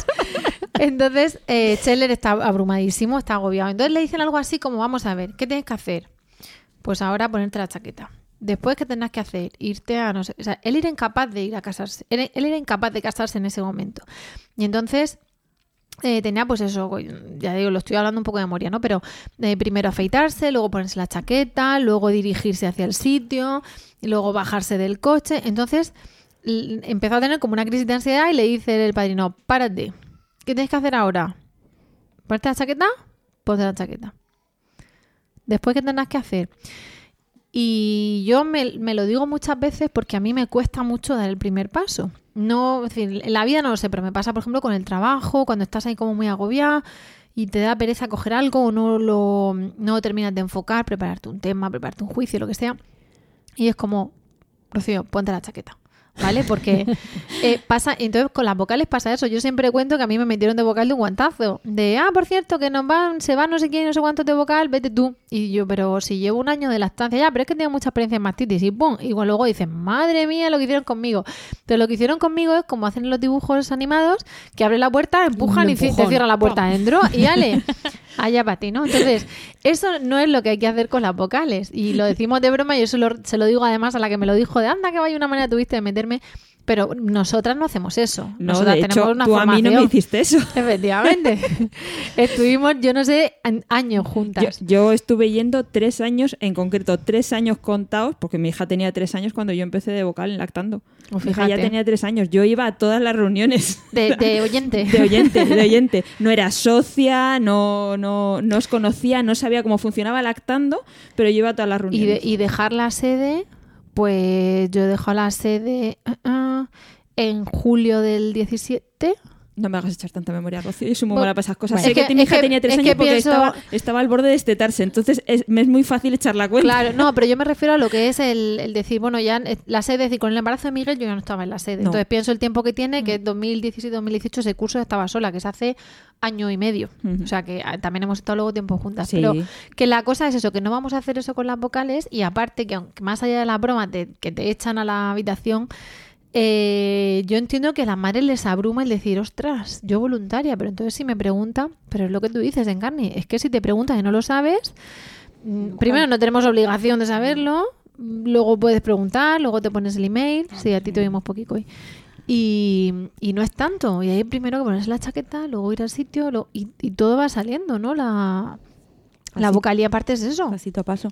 S1: Entonces, eh, Scheller está abrumadísimo, está agobiado. Entonces le dicen algo así como, vamos a ver, ¿qué tienes que hacer? Pues ahora ponerte la chaqueta. Después, ¿qué tendrás que hacer? Irte a no sé... O sea, él era incapaz de ir a casarse. Él, era incapaz de casarse en ese momento. Y entonces... eh, tenía pues eso, ya digo, lo estoy hablando un poco de memoria, ¿no? Pero eh, primero afeitarse, luego ponerse la chaqueta, luego dirigirse hacia el sitio, luego bajarse del coche. Entonces empezó a tener como una crisis de ansiedad y le dice el padrino, párate, ¿qué tienes que hacer ahora? ¿Ponerte la chaqueta? Ponte la chaqueta. Después, ¿qué tendrás que hacer? Y yo me, me lo digo muchas veces porque a mí me cuesta mucho dar el primer paso. No, en la vida no lo sé, pero me pasa, por ejemplo, con el trabajo, cuando estás ahí como muy agobiada y te da pereza coger algo o no lo, no terminas de enfocar, prepararte un tema, prepararte un juicio, lo que sea. Y es como, Rocío, ponte la chaqueta. ¿Vale? Porque <laughs> eh, pasa, entonces con las vocales pasa eso. Yo siempre cuento que a mí me metieron de vocal de un guantazo. De, ah, por cierto, que nos van, se va no sé quién, no sé cuántos de vocal, vete tú. Y yo, pero si llevo un año de lactancia, ya, pero es que tengo mucha experiencia en mastitis. Y pum, igual luego dices, madre mía, lo que hicieron conmigo. Entonces lo que hicieron conmigo es como hacen en los dibujos animados, que abren la puerta, empujan y te cierran la puerta adentro. Y ale, <laughs> allá para ti, ¿no? Entonces, <laughs> eso no es lo que hay que hacer con las vocales. Y lo decimos de broma, yo se lo, se lo digo además a la que me lo dijo de anda, que vaya una manera tuviste de meterme. Pero nosotras no hacemos eso.
S2: No,
S1: nosotras
S2: de
S1: tenemos
S2: hecho,
S1: una
S2: tú a mí no me hiciste eso. <laughs>
S1: Efectivamente. <laughs> Estuvimos, yo no sé, años juntas.
S2: yo estuve yendo tres años, en concreto tres años contados, porque mi hija tenía tres años cuando yo empecé de vocal en lactando.
S1: Oh,
S2: mi hija ya tenía tres años. Yo iba a todas las reuniones.
S1: De, de <laughs> oyente.
S2: De oyente, de oyente. No era socia, no, no, no os conocía, no sabía cómo funcionaba lactando, pero yo iba a todas las
S1: Y,
S2: reuniones.
S1: de- y dejar la sede, pues yo dejo la sede ah, ah, en julio del 17.
S2: No me hagas echar tanta memoria, Rocío. Yo soy muy mala para esas cosas.
S1: bueno.
S2: sé
S1: Es
S2: que,
S1: que-
S2: mi hija
S1: que-
S2: tenía tres
S1: es
S2: años
S1: que
S2: porque
S1: pienso-
S2: estaba, estaba al borde de destetarse. Entonces es, me es muy fácil echar la cuenta.
S1: Claro, no, <laughs> pero yo me refiero a lo que es el, el decir, bueno, ya eh, la sede, es decir, con el embarazo de Miguel yo ya no estaba en la sede.
S2: No. Mm.
S1: Entonces pienso el tiempo que tiene, que es 2017-2018 ese curso estaba sola, que es hace año y medio. O sea que ah, también hemos estado luego tiempo juntas.
S2: Sí.
S1: Pero que la cosa es eso, que no vamos a hacer eso con las vocales y aparte que aunque más allá de la broma te- que te echan a la habitación, eh, yo entiendo que a las madres les abruma el decir, ostras, yo voluntaria, pero entonces si me preguntan, pero es lo que tú dices, Encarni, es que si te preguntan y no lo sabes, mm, primero no tenemos obligación de saberlo, mm, luego puedes preguntar, luego te pones el email, sí, a ti te oímos poquito hoy. Y, y no es tanto, y ahí primero que ponerse la chaqueta, luego ir al sitio, lo- y, y todo va saliendo, ¿no? La, la vocalía aparte es eso.
S4: Pasito a paso.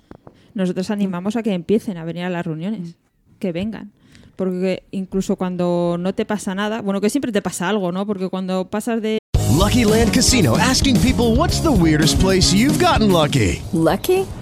S2: Nosotros animamos a que empiecen a venir a las reuniones, que vengan. Porque incluso cuando no te pasa nada, bueno, que siempre te pasa algo, ¿no? Porque cuando pasas de
S6: Lucky Land Casino asking people what's the weirdest place you've gotten lucky?
S7: Lucky?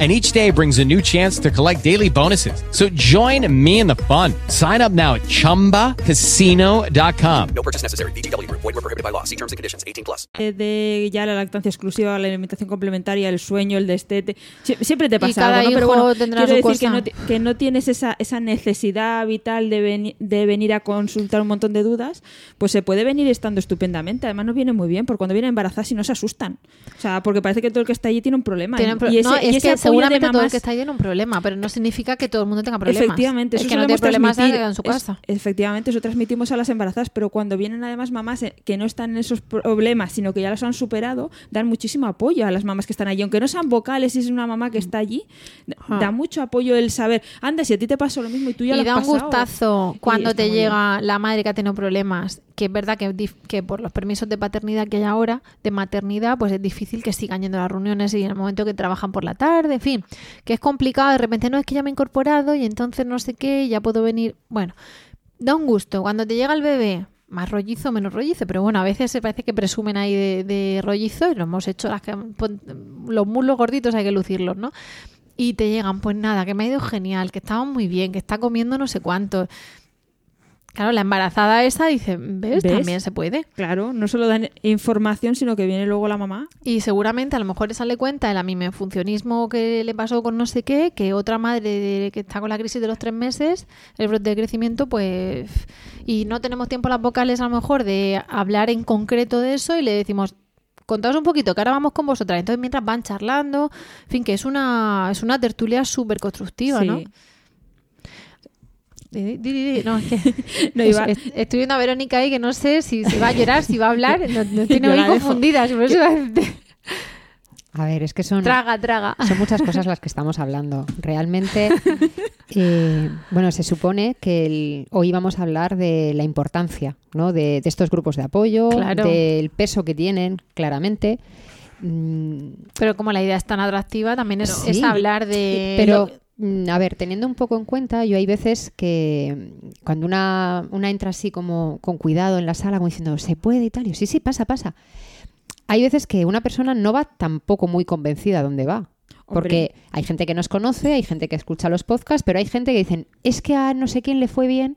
S8: And each day brings a new chance to collect daily bonuses. So join me in the fun. Sign up now at chumbacasino.com.
S9: No purchase necessary. VGW Group. Void were prohibited by law. See terms and conditions. 18 plus.
S2: eh, de ya la lactancia exclusiva, la alimentación complementaria, el sueño, el destete, sie- siempre te pasa algo, ¿no? Pero bueno, quiero decir que
S1: cosa.
S2: no, ti- que no tienes esa, esa necesidad vital de, veni- de venir a consultar un montón de dudas, pues se puede venir estando estupendamente. Además nos viene muy bien, porque cuando vienen embarazadas y no se asustan. O sea, porque parece que todo el que está allí tiene un problema.
S1: Tienen pro-
S2: y ese,
S1: no,
S2: y
S1: es
S2: ese
S1: que
S2: apoyo de
S1: seguramente todo el
S2: mamás-
S1: que está ahí tiene un problema, pero no significa que todo el mundo tenga problemas.
S2: Efectivamente,
S1: el
S2: eso
S1: que no tiene problemas en su
S2: Es-
S1: casa.
S2: efectivamente, eso transmitimos a las embarazadas, pero cuando vienen además mamás eh, que no están en esos problemas, sino que ya los han superado, dan muchísimo apoyo a las mamás que están allí. Aunque no sean vocales y es una mamá que está allí, da-
S1: Ajá.
S2: da mucho apoyo el saber, anda, si a ti te pasó lo mismo y tú ya
S1: y
S2: lo
S1: da
S2: has
S1: un
S2: pasado".
S1: gustazo cuando te
S2: bien.
S1: llega la madre que ha tenido problemas, que es verdad que, que por los permisos de paternidad que hay ahora, de maternidad, pues es difícil que sigan yendo a las reuniones y en el momento que trabajan por la tarde, en fin, que es complicado, de repente no es que ya me he incorporado y entonces no sé qué, ya puedo venir. Bueno, da un gusto. Cuando te llega el bebé, más rollizo, menos rollizo, pero bueno, a veces se parece que presumen ahí de, de rollizo y lo hemos hecho, las que, pon- los muslos gorditos hay que lucirlos, ¿no? Y te llegan, pues nada, que me ha ido genial, que estamos muy bien, que está comiendo no sé cuánto. Claro, la embarazada esa dice, ¿ves?
S2: ¿Ves?
S1: También se puede.
S2: Claro, no solo dan información, sino que viene luego la mamá.
S1: Y seguramente a lo mejor esa le cuenta el amimenfuncionismo que le pasó con no sé qué, que otra madre que está con la crisis de los tres meses, el brote de crecimiento, pues... Y no tenemos tiempo las vocales a lo mejor de hablar en concreto de eso y le decimos, contaos un poquito, que ahora vamos con vosotras. Entonces mientras van charlando, en fin, que es una, es una tertulia súper constructiva,
S2: Sí.
S1: ¿no? No, es que <laughs>
S2: No,
S1: es-
S2: iba-
S1: es- estoy viendo a Verónica ahí que no sé si, si va a llorar, si va a hablar. No, no <laughs> tiene muy
S2: dejo.
S1: confundida. por eso a
S3: ver, es que son,
S1: Traga, traga.
S3: son muchas cosas las que <laughs> estamos hablando. Realmente, eh, bueno, se supone que el- hoy vamos a hablar de la importancia ¿no? de, de estos grupos de apoyo,
S1: Claro.
S3: del peso que tienen, claramente. Mm,
S1: Pero como la idea es tan atractiva, también es,
S3: Sí.
S1: es hablar de...
S3: Pero, a ver, teniendo un poco en cuenta, yo hay veces que mm, cuando una, una entra así como con cuidado en la sala, como diciendo, se puede y tal, yo, sí, sí, pasa, pasa. Hay veces que una persona no va tampoco muy convencida a dónde va. Porque hay gente que nos conoce, hay gente que escucha los podcasts, pero hay gente que dicen, es que a no sé quién le fue bien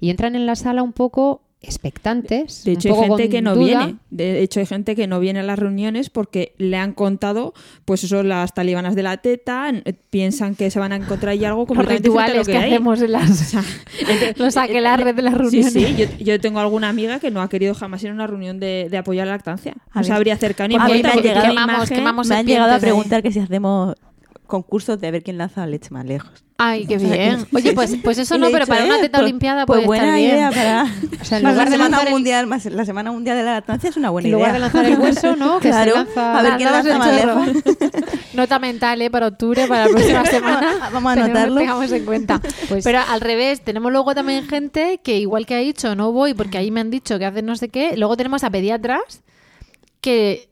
S3: Y entran en la sala un poco expectantes.
S2: De
S3: un
S2: hecho, hay gente que no
S3: duda.
S2: viene. De hecho, hay gente que no viene a las reuniones porque le han contado, pues eso, las talibanas de la teta, n- piensan que se van a encontrar ahí algo a lo
S1: rituales que,
S2: que hay.
S1: hacemos en las, <laughs> <laughs> los aquelarres de las reuniones.
S2: Sí, sí, yo, yo tengo alguna amiga que no ha querido jamás ir a una reunión de, de apoyo a la lactancia.
S4: A
S2: No
S4: ver.
S2: se habría acercado ni
S4: a mí me han llegado-
S1: quemamos- quemamos
S4: Me han llegado a
S1: ahí.
S4: preguntar que si hacemos concursos de ver quién lanza la leche más lejos.
S1: Ay, qué bien. Oye, <laughs> pues, pues eso no, pero
S4: dicho,
S1: para una
S4: eh,
S1: teta
S4: pues-
S1: olimpiada
S4: pues
S1: puede
S4: buena
S1: estar bien.
S4: idea <laughs> para
S3: O sea, en lugar
S4: la
S3: de
S4: semana
S3: lanzar el-
S4: mundial más la semana mundial de la lactancia es una buena
S3: En
S4: idea
S3: lugar de lanzar el hueso, ¿no? Que se
S4: claro
S3: lanza-
S4: a ver quién lanza más lejos <laughs>
S1: Nota mental, ¿eh? Para octubre, para la próxima semana.
S4: Vamos a anotarlo.
S1: Tengamos en cuenta.
S3: Pues-
S1: Pero al revés, tenemos luego también gente que, igual que ha dicho, no voy porque ahí me han dicho que hacen no sé qué. Luego tenemos a pediatras que,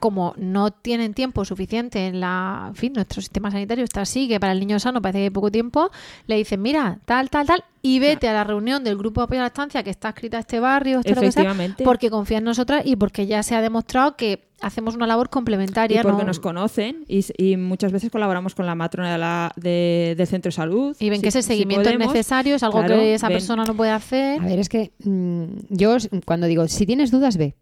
S1: como no tienen tiempo suficiente en la. En fin, nuestro sistema sanitario está así, que para el niño sano parece que hay poco tiempo. Le dicen, mira, tal, tal, tal, y vete a la reunión del grupo de apoyo a la estancia que está escrita a este barrio, esto lo que sea,
S2: Efectivamente.
S1: porque confía en nosotras y porque ya se ha demostrado que hacemos una labor
S2: y
S1: complementaria.
S2: porque
S1: ¿no?
S2: nos conocen y, y muchas veces colaboramos con la matrona de la, de- del centro de salud.
S1: Y ven
S2: Si-
S1: que ese
S2: si
S1: seguimiento es necesario, es algo
S2: Claro,
S1: que esa
S2: ven.
S1: persona no puede hacer.
S3: A ver, es que mm, yo cuando digo, si tienes dudas, ve.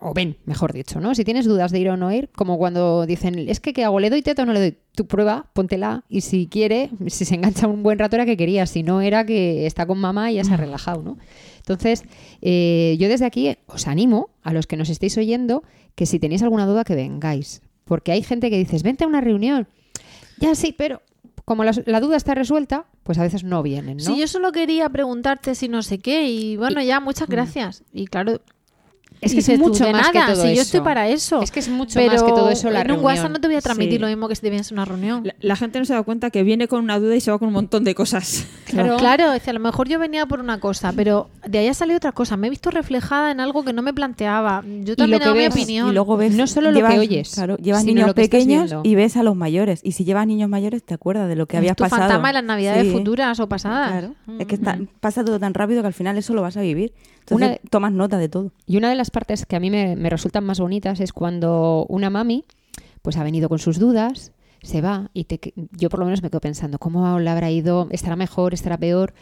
S3: O ven, mejor dicho, ¿no? Si tienes dudas de ir o no ir, como cuando dicen, es que ¿qué hago? ¿Le doy teta o no le doy? Tu prueba, póntela y si quiere, si se engancha un buen rato era que quería, si no era que está con mamá y ya se ha relajado, ¿no? Entonces, eh, yo desde aquí os animo a los que nos estéis oyendo que si tenéis alguna duda que vengáis, porque hay gente que dices, vente a una reunión. Ya sí, pero como la, la duda está resuelta, pues a veces no vienen, ¿no?
S1: Si yo solo quería preguntarte si no sé qué, y bueno, ya, muchas gracias. Y claro.
S3: Es que es mucho
S1: de
S3: más que
S1: nada,
S3: todo
S1: si yo
S3: eso.
S1: estoy para eso.
S3: Es que es mucho
S1: pero
S3: más que todo eso la
S1: en un WhatsApp
S3: reunión.
S1: no te voy a transmitir
S2: Sí.
S1: lo mismo que si te vienes a una reunión.
S2: La, la gente no se da cuenta que viene con una duda y se va con un montón de cosas.
S1: Claro, claro, es que a lo mejor yo venía por una cosa, pero de ahí ha salido otra cosa. Me he visto reflejada en algo que no me planteaba. Yo también
S3: que
S1: hago mi opinión.
S4: y luego ves
S3: No solo lo
S4: llevas-
S3: que oyes,
S4: claro, llevas
S3: sino
S4: niños
S3: lo que
S4: pequeños y ves a los mayores y si llevas niños mayores te acuerdas de lo que
S1: Es
S4: habías
S1: tu
S4: pasado
S1: fantasma de las navidades
S4: Sí.
S1: futuras o pasadas.
S4: Claro, es que
S1: Mm.
S4: está- pasa todo tan rápido que al final eso lo vas a vivir. Entonces
S3: Una
S4: tomas nota de todo.
S3: Y una de las partes que a mí me, me resultan más bonitas es cuando una mami pues ha venido con sus dudas, se va y te, yo por lo menos me quedo pensando, ¿cómo le habrá ido? ¿Estará mejor? ¿Estará peor?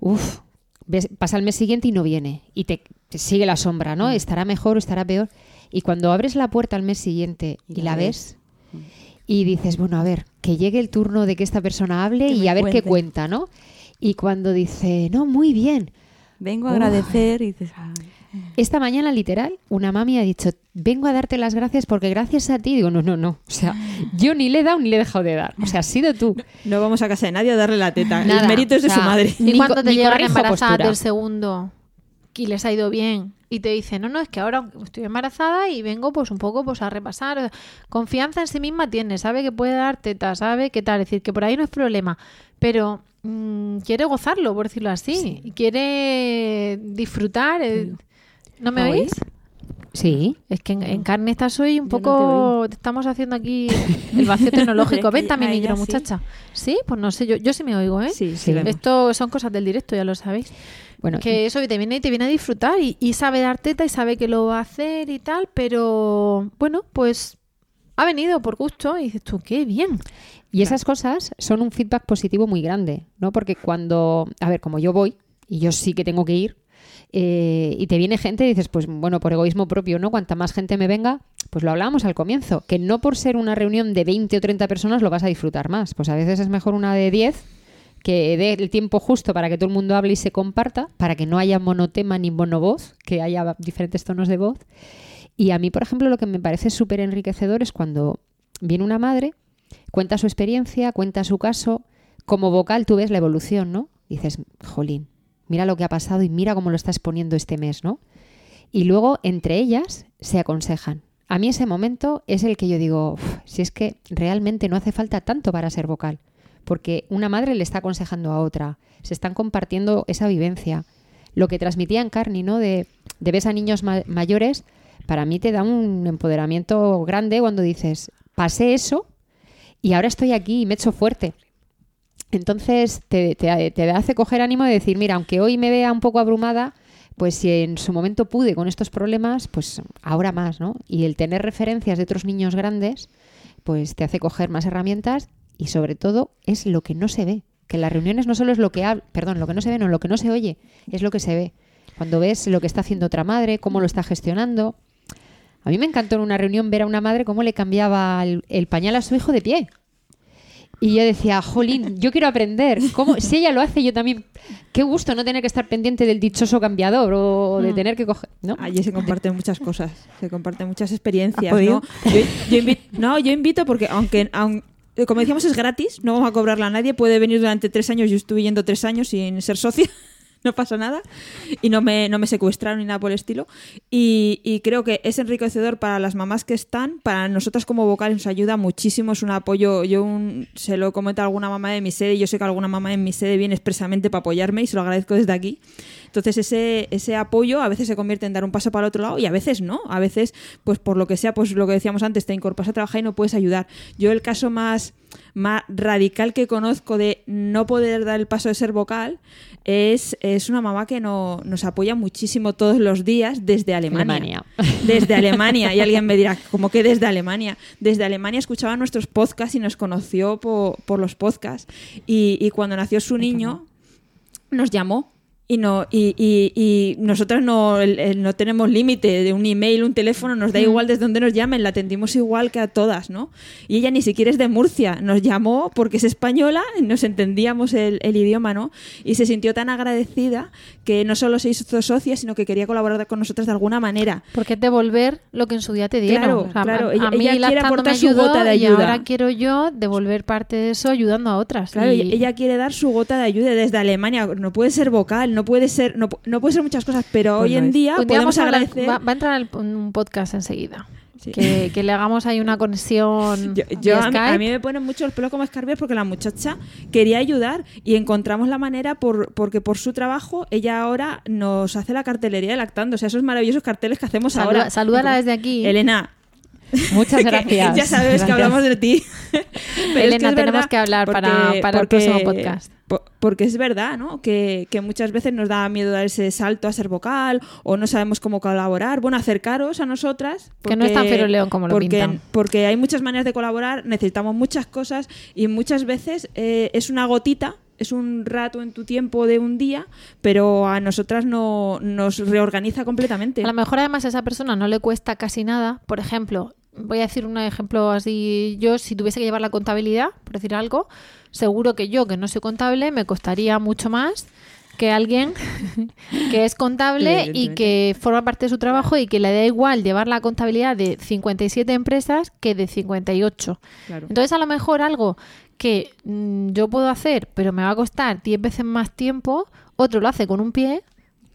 S3: Uf, ves- pasa el mes siguiente y no viene y te, te sigue la sombra,
S4: Mm.
S3: ¿no? ¿Estará mejor o estará peor? Y cuando abres la puerta al mes siguiente y,
S4: Y
S3: la ves y dices, bueno, a ver, que llegue el turno de que esta persona hable
S4: Que
S3: y a ver qué cuenta, ¿no? Y cuando dice, no, muy bien,
S4: Vengo a
S3: Uf.
S4: agradecer y dices, "Ah,
S3: esta mañana, literal, una mami ha dicho, vengo a darte las gracias porque gracias a ti, digo, no, no, no. O sea, yo ni le he dado ni le he dejado de dar. O sea, has sido tú.
S2: No vamos a casa de nadie a darle la teta.
S3: Nada,
S2: el mérito es de
S3: o sea,
S2: su madre.
S1: Y
S3: Ni
S1: cuando
S3: co-
S1: te llegan embarazadas
S3: postura.
S1: del segundo y les ha ido bien y te dicen, no, no, es que ahora estoy embarazada y vengo pues un poco pues a repasar. Confianza en sí misma tiene, sabe que puede dar teta, sabe qué tal, es decir, que por ahí no es problema, pero mm, quiere gozarlo, por decirlo así, quiere disfrutar. eh. ¿No me
S4: ¿Me
S1: oís?
S3: Sí.
S1: Es que en, en carne estás hoy un
S4: Yo no te
S1: poco. estamos haciendo aquí el vacío <laughs> tecnológico. Ven también micro,
S4: sí.
S1: muchacha. Sí, pues no sé, yo, yo sí me oigo, ¿eh?
S2: Sí,
S3: Sí.
S1: Esto son cosas del directo, ya lo sabéis.
S3: Bueno,
S1: Que eso te viene y te viene a disfrutar y, y sabe dar teta y sabe que lo va a hacer y tal, pero bueno, pues ha venido por gusto y dices tú, qué bien.
S3: Y esas cosas son un feedback positivo muy grande, ¿no? Porque cuando, a ver, como yo voy, y yo sí que tengo que ir, eh, y te viene gente y dices, pues bueno, por egoísmo propio, ¿no? Cuanta más gente me venga, pues lo hablábamos al comienzo, que no por ser una reunión de 20 o 30 personas lo vas a disfrutar más. Pues a veces es mejor una de 10 que dé el tiempo justo para que todo el mundo hable y se comparta, para que no haya monotema ni monovoz, que haya diferentes tonos de voz. Y a mí, por ejemplo, lo que me parece súper enriquecedor es cuando viene una madre, cuenta su experiencia, cuenta su caso, como vocal tú ves la evolución, ¿no? Dices, jolín, mira lo que ha pasado y mira cómo lo está exponiendo este mes, ¿no? Y luego entre ellas se aconsejan. A mí ese momento es el que yo digo, "Uf, si es que realmente no hace falta tanto para ser vocal, porque una madre le está aconsejando a otra, se están compartiendo esa vivencia. Lo que transmitía en Carni, ¿no? De, de ves a niños ma- mayores, para mí te da un empoderamiento grande cuando dices, pasé eso y ahora estoy aquí y me he hecho fuerte. Entonces te, te- te hace coger ánimo de decir, mira, aunque hoy me vea un poco abrumada, pues si en su momento pude con estos problemas, pues ahora más, ¿no? Y el tener referencias de otros niños grandes, pues te hace coger más herramientas y sobre todo es lo que no se ve. Que las reuniones no solo es lo que habla, perdón, lo que no se ve, no, lo que no se oye, es lo que se ve. Cuando ves lo que está haciendo otra madre, cómo lo está gestionando. A mí me encantó en una reunión ver a una madre cómo le cambiaba el, el pañal a su hijo de pie. Y yo decía, jolín, yo quiero aprender. ¿Cómo? Si ella lo hace, yo también. Qué gusto no tener que estar pendiente del dichoso cambiador o de
S2: Mm.
S3: tener que coger. ¿no?
S2: Allí se comparten muchas cosas, se comparten muchas experiencias. ¿no? Yo, yo invi- no, yo invito porque aunque, aun- eh, como decíamos es gratis, no vamos a cobrarla a nadie, puede venir durante tres años, yo estuve yendo tres años sin ser socia. <laughs> No pasa nada y no me, no me secuestraron ni nada por el estilo. Y, y creo que es enriquecedor para las mamás que están, para nosotras como vocales nos ayuda muchísimo, es un apoyo. Yo un- se lo comento a alguna mamá de mi sede, yo sé que alguna mamá en mi sede viene expresamente para apoyarme y se lo agradezco desde aquí. Entonces ese, ese apoyo a veces se convierte en dar un paso para el otro lado y a veces no. A veces, pues por lo que sea, pues lo que decíamos antes, te incorporas a trabajar y no puedes ayudar. Yo el caso más, más radical que conozco de no poder dar el paso de ser vocal es, es una mamá que no, nos apoya muchísimo todos los días desde Alemania.
S3: Alemania.
S2: Desde <laughs> Alemania. Y alguien me dirá, ¿cómo que desde Alemania? Desde Alemania escuchaba nuestros podcasts y nos conoció po- por, los podcasts. Y, y cuando nació su niño, nos llamó. Y, no, y, y, y nosotros no, no tenemos límite de un email, un teléfono, nos da igual desde donde nos llamen, la atendimos igual que a todas, ¿no? Y ella ni siquiera es de Murcia, nos llamó porque es española, nos entendíamos el, el idioma, ¿no? Y se sintió tan agradecida que no solo se hizo socia, sino que quería colaborar con nosotras de alguna manera.
S1: Porque es devolver lo que en su día te dieron.
S2: Claro,
S1: O sea,
S2: claro.
S1: A,
S2: Ella-
S1: a mí
S2: ella quiere aportar su gota de
S1: Y
S2: ayuda.
S1: ahora quiero yo devolver parte de eso ayudando a otras.
S2: Claro,
S1: Y-
S2: ella- ella quiere dar su gota de ayuda desde Alemania. No puede ser vocal, no puede ser, no, no puede ser muchas cosas, pero
S4: Pues
S2: hoy
S4: no
S2: en
S4: es.
S2: día
S1: día
S2: podemos
S1: vamos a hablar-
S2: agradecer.
S1: va, va a entrar en un podcast enseguida.
S2: Sí.
S1: Que, que le hagamos ahí una conexión.
S2: Yo, yo- a, mí, a mí me ponen mucho el pelo como escarbias porque la muchacha quería ayudar y encontramos la manera por, porque por su trabajo ella ahora nos hace la cartelería de lactando. O sea, esos maravillosos carteles que hacemos ahora.
S1: salúdala desde aquí.
S2: Elena.
S3: Muchas <laughs> gracias.
S2: ya sabes que hablamos de ti. <laughs> Pero es
S1: Elena,
S2: es
S1: tenemos
S2: verdad,
S1: que hablar para- para el próximo podcast.
S2: Po- Porque es verdad, ¿no? Que, que muchas veces nos da miedo dar ese salto a ser vocal o no sabemos cómo colaborar. Bueno, acercaros a nosotras.
S1: Que no es tan Fero León como lo
S2: porque,
S1: pintan.
S2: Porque hay muchas maneras de colaborar, necesitamos muchas cosas y muchas veces eh, es una gotita. Es un rato en tu tiempo de un día, pero a nosotras no, nos reorganiza completamente.
S1: A lo mejor además a esa persona no le cuesta casi nada. Por ejemplo, voy a decir un ejemplo así. Yo, si tuviese que llevar la contabilidad, por decir algo, seguro que yo, que no soy contable, me costaría mucho más que alguien <laughs> que es contable y que forma parte de su trabajo y que le da igual llevar la contabilidad de 57 empresas que de 58.
S2: Claro.
S1: Entonces, a lo mejor algo que mm, yo puedo hacer, pero me va a costar 10 veces más tiempo, otro lo hace con un pie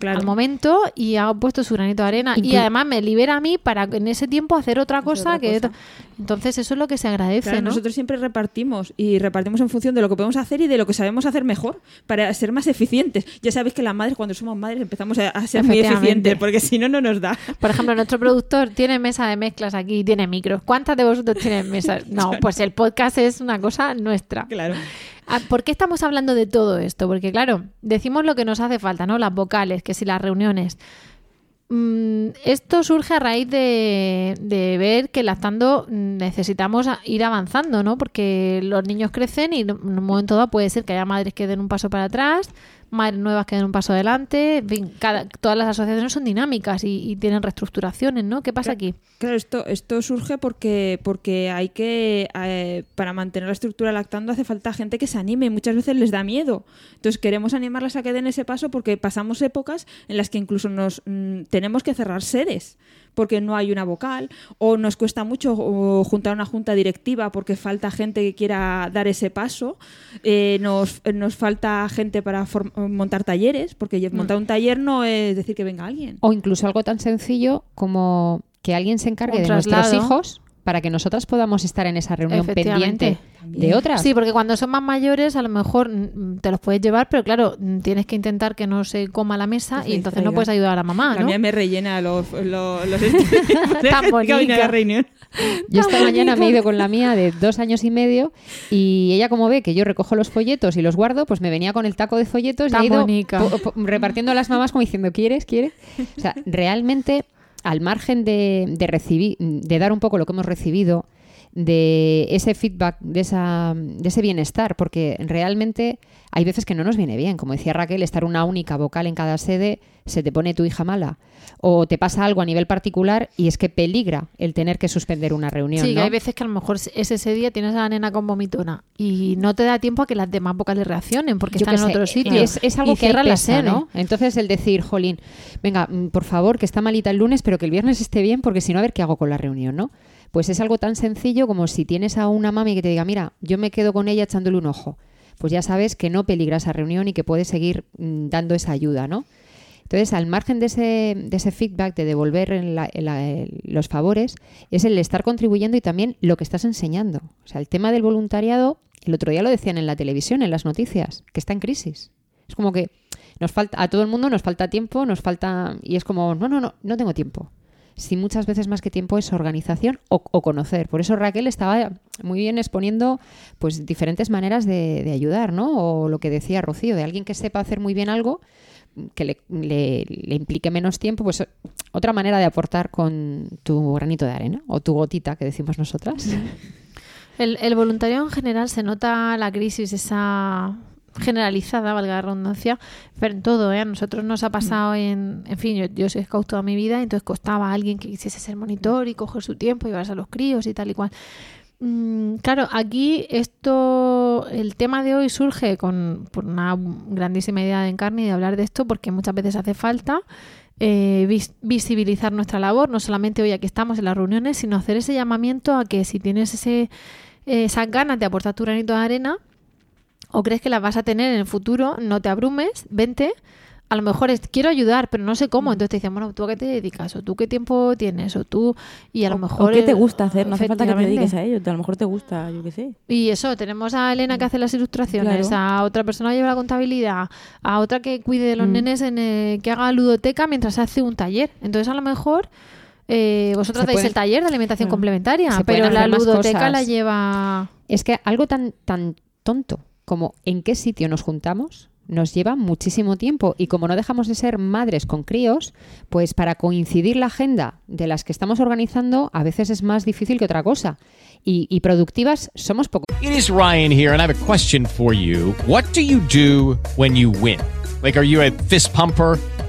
S2: Claro.
S1: al momento y ha puesto su granito de arena. y además me libera a mí para en ese tiempo hacer otra cosa
S2: otra
S1: que
S2: cosa.
S1: entonces eso es lo que se agradece,
S2: Claro,
S1: ¿no?
S2: Nosotros siempre repartimos y repartimos en función de lo que podemos hacer y de lo que sabemos hacer mejor para ser más eficientes. Ya sabéis que las madres, cuando somos madres, empezamos a, a ser muy eficientes porque si no, no nos da.
S1: Por ejemplo, nuestro productor tiene mesa de mezclas aquí, tiene micros. ¿Cuántas de vosotros tienen mesas? <laughs> No, pues el podcast es una cosa nuestra.
S2: Claro.
S1: Ah, ¿Por qué estamos hablando de todo esto? Porque claro, decimos lo que nos hace falta, ¿no? Las vocales, que si las reuniones. Mm, esto surge a raíz de, de ver que lactando mm, necesitamos ir avanzando, ¿no? Porque los niños crecen y en un momento dado puede ser que haya madres que den un paso para atrás, madres nuevas que den un paso adelante, en fin, cada- todas las asociaciones son dinámicas y, y tienen reestructuraciones, ¿no? ¿Qué pasa aquí?
S2: Claro, esto, esto surge porque, porque hay que, eh, para mantener la estructura lactando hace falta gente que se anime y muchas veces les da miedo. Entonces queremos animarlas a que den ese paso porque pasamos épocas en las que incluso nos mm, tenemos que cerrar sedes porque no hay una vocal o nos cuesta mucho juntar una junta directiva porque falta gente que quiera dar ese paso. Eh, nos, nos falta gente para form- montar talleres porque montar un taller no es decir que venga alguien.
S3: O incluso algo tan sencillo como que alguien se encargue
S1: Un
S3: de nuestros hijos para que nosotras podamos estar en esa reunión pendiente de otras.
S1: Sí, porque cuando son más mayores a lo mejor mm, te los puedes llevar, pero claro, mm, tienes que intentar que no se coma la mesa y entonces no puedes ayudar a la mamá,
S2: La
S1: ¿no?
S2: mía me rellena los, los, los <laughs> <laughs>
S1: Tan bonita.
S2: reunión.
S3: Yo esta
S1: Tan
S3: mañana me he ido con la mía de dos años y medio y ella como ve que yo recojo los folletos y los guardo, pues me venía con el taco de folletos
S1: Tan
S3: y ha ido
S1: bonica.
S3: po- po- repartiendo a las mamás como diciendo, ¿quieres? ¿Quieres? O sea, realmente, al margen de, de recibir, de dar un poco lo que hemos recibido, de ese feedback, de, esa, de ese bienestar, porque realmente hay veces que no nos viene bien. Como decía Raquel, estar una única vocal en cada sede, se te pone tu hija mala. O te pasa algo a nivel particular y es que peligra el tener que suspender una reunión.
S1: Sí, que
S3: ¿no?
S1: hay veces que a lo mejor es ese día tienes a la nena con vomitona y no te da tiempo a que las demás vocales reaccionen porque
S3: Yo
S1: están en
S3: sé,
S1: otro sitio.
S3: Es, es algo
S1: y
S3: que hay pesa. ¿no? Entonces el decir, jolín, venga, mm, por favor, que está malita el lunes, pero que el viernes esté bien, porque si no, a ver qué hago con la reunión, ¿no? Pues es algo tan sencillo como si tienes a una mami que te diga, mira, yo me quedo con ella echándole un ojo. Pues ya sabes que no peligra esa reunión y que puedes seguir mm, dando esa ayuda, ¿no? Entonces, al margen de ese, de ese feedback, de devolver en la- en el- los favores, es el estar contribuyendo y también lo que estás enseñando. O sea, el tema del voluntariado, el otro día lo decían en la televisión, en las noticias, que está en crisis. Es como que nos falta, a todo el mundo nos falta tiempo, nos falta, y es como, no, no, no, no tengo tiempo. Si muchas veces más que tiempo es organización o, o conocer. Por eso Raquel estaba muy bien exponiendo pues diferentes maneras de, de ayudar, ¿no? O lo que decía Rocío, de alguien que sepa hacer muy bien algo, que le, le- le implique menos tiempo, pues otra manera de aportar con tu granito de arena o tu gotita que decimos nosotras. <laughs>
S1: El, el voluntariado en general se nota la crisis esa generalizada, valga la redundancia, pero en todo, ¿eh? A nosotros nos ha pasado en... En fin, yo, yo soy scout toda mi vida, entonces costaba a alguien que quisiese ser monitor y coger su tiempo, llevarse a los críos y tal y cual. Mm, claro, aquí esto, el tema de hoy surge con por una grandísima idea de Encarni de hablar de esto porque muchas veces hace falta eh, vis- visibilizar nuestra labor, no solamente hoy aquí estamos en las reuniones, sino hacer ese llamamiento a que si tienes ese, eh, esas ganas de aportar tu granito de arena o crees que las vas a tener en el futuro, no te abrumes, vente. A lo mejor es, quiero ayudar, pero no sé cómo. Entonces te dicen, bueno, ¿tú a qué te dedicas? ¿O tú qué tiempo tienes? ¿O tú? Y a lo
S4: O-
S1: mejor...
S4: ¿O qué te gusta hacer? No hace falta que te dediques a ello. A lo mejor te gusta, yo qué sé.
S1: Y eso, tenemos a Elena que hace las ilustraciones,
S4: Claro.
S1: a otra persona que lleva la contabilidad, a otra que cuide de los
S4: Mm.
S1: nenes, en, eh, que haga ludoteca mientras hace un taller. Entonces, a lo mejor eh, vosotras
S3: Se
S1: dais el taller de alimentación complementaria, pero la ludoteca la lleva...
S3: Es que algo tan, tan tonto como en qué sitio nos juntamos nos lleva muchísimo tiempo y como no dejamos de ser madres con críos, pues para coincidir la agenda de las que estamos organizando a veces es más difícil que otra cosa. Y, y productivas somos poco.
S8: It is Ryan here, and I have a question for you. What do you do when you win? Like, are you a fist pumper?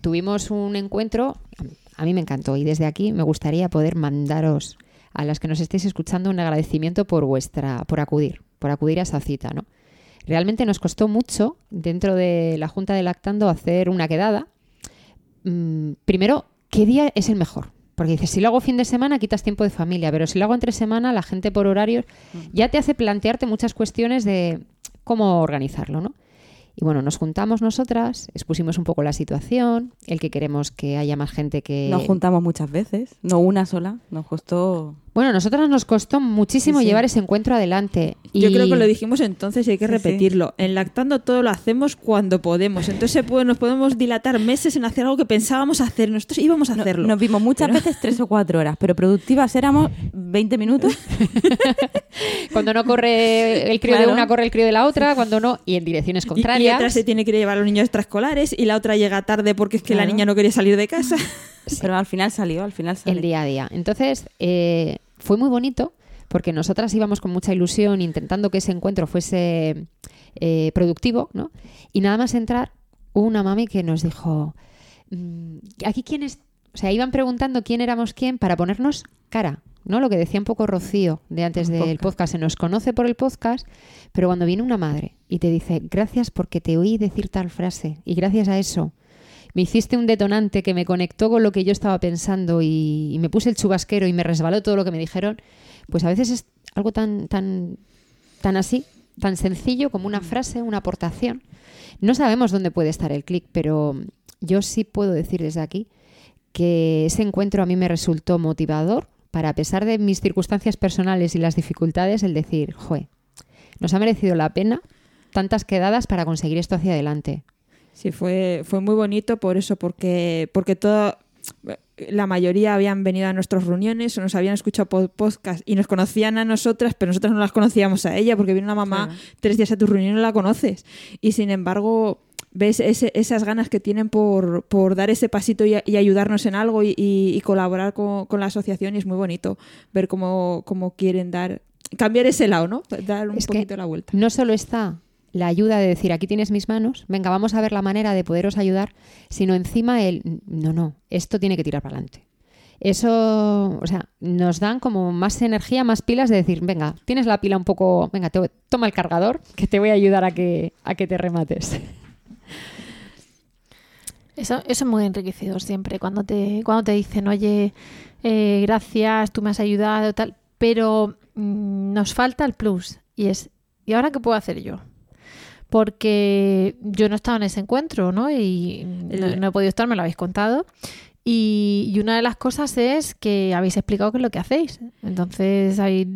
S3: tuvimos un encuentro, a mí me encantó y desde aquí me gustaría poder mandaros a las que nos estéis escuchando un agradecimiento por vuestra, por acudir, por acudir a esa cita, ¿no? Realmente nos costó mucho dentro de la Junta de Lactando hacer una quedada. Mm, primero, ¿qué día es el mejor? Porque dices, si lo hago fin de semana, quitas tiempo de familia, pero si lo hago entre semana, la gente por horarios ya te hace plantearte muchas cuestiones de cómo organizarlo, ¿no? Y bueno, nos juntamos nosotras, expusimos un poco la situación, el que queremos que haya más gente que...
S4: Nos juntamos muchas veces, no una sola. Nos costó.
S3: Bueno, a nosotras nos costó muchísimo
S2: Sí, sí.
S3: llevar ese encuentro adelante.
S2: Yo
S3: y-
S2: creo que lo dijimos entonces y hay que
S4: Sí, sí.
S2: repetirlo. En lactando todo lo hacemos cuando podemos. Entonces nos podemos dilatar meses en hacer algo que pensábamos hacer. Nosotros íbamos a
S4: No-
S2: hacerlo.
S4: Nos vimos muchas veces tres o cuatro horas, pero productivas éramos 20 minutos. <laughs>
S3: Cuando no corre el crío de una, corre el crío de la otra, cuando no, y en direcciones
S2: Y- Y,
S3: contrarias.
S2: otra se tiene que ir a llevar a los niños extraescolares y la otra llega tarde porque es que la niña no quería salir de casa. <laughs>
S4: Pero al final salió, al final salió.
S3: el día a día. Entonces, eh, fue muy bonito porque nosotras íbamos con mucha ilusión intentando que ese encuentro fuese eh, productivo, ¿no? Y nada más entrar, hubo una mami que nos dijo, mm, aquí quién es, o sea, iban preguntando quién éramos quién para ponernos cara, ¿no? Lo que decía un poco Rocío de antes del
S4: podcast.
S3: podcast, se nos conoce por el podcast, pero cuando viene una madre y te dice, gracias porque te oí decir tal frase y gracias a eso me hiciste un detonante que me conectó con lo que yo estaba pensando y, y me puse el chubasquero y me resbaló todo lo que me dijeron, pues a veces es algo tan, tan, tan así, tan sencillo como una frase, una aportación. No sabemos dónde puede estar el clic, pero yo sí puedo decir desde aquí que ese encuentro a mí me resultó motivador, para, a pesar de mis circunstancias personales y las dificultades, el decir, jue, nos ha merecido la pena tantas quedadas para conseguir esto hacia adelante.
S2: Sí, fue, fue muy bonito por eso, porque, porque todo, la mayoría habían venido a nuestras reuniones o nos habían escuchado po- podcast y nos conocían a nosotras, pero nosotras no las conocíamos a ella, porque viene una mamá
S4: Claro.
S2: tres días a tu reunión y no la conoces. Y sin embargo, ves ese- esas ganas que tienen por, por dar ese pasito y, y ayudarnos en algo y, y- y colaborar con, con la asociación y es muy bonito ver cómo, cómo quieren dar, cambiar ese lado, ¿no? Dar un
S3: Es
S2: poquito la vuelta.
S3: No solo está la ayuda de decir, aquí tienes mis manos, venga, vamos a ver la manera de poderos ayudar, sino encima el, no, no, esto tiene que tirar para adelante. Eso, o sea, nos dan como más energía, más pilas de decir, venga, tienes la pila un poco, venga, te- toma el cargador, que te voy a ayudar a que, a que te remates. <laughs>
S1: Eso, eso es muy enriquecedor siempre, cuando te, cuando te dicen, oye, eh, gracias, tú me has ayudado, tal, pero mm, nos falta el plus y es, ¿y ahora qué puedo hacer yo? Porque yo no he estado en ese encuentro, ¿no? Y no, no he podido estar, me lo habéis contado. Y, y una de las cosas es que habéis explicado qué es lo que hacéis. Entonces ahí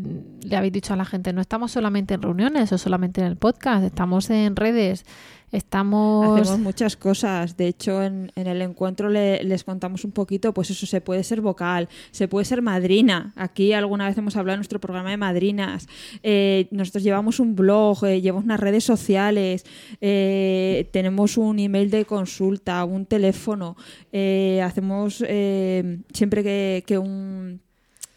S1: le habéis dicho a la gente, no estamos solamente en reuniones o solamente en el podcast, estamos en redes, estamos...
S2: Hacemos muchas cosas. De hecho, en, el encuentro le- les contamos un poquito, pues eso, se puede ser vocal, se puede ser madrina. Aquí alguna vez hemos hablado en nuestro programa de madrinas. Eh, nosotros llevamos un blog, eh, llevamos unas redes sociales, eh, tenemos un email de consulta, un teléfono. eh, hacemos siempre que, que un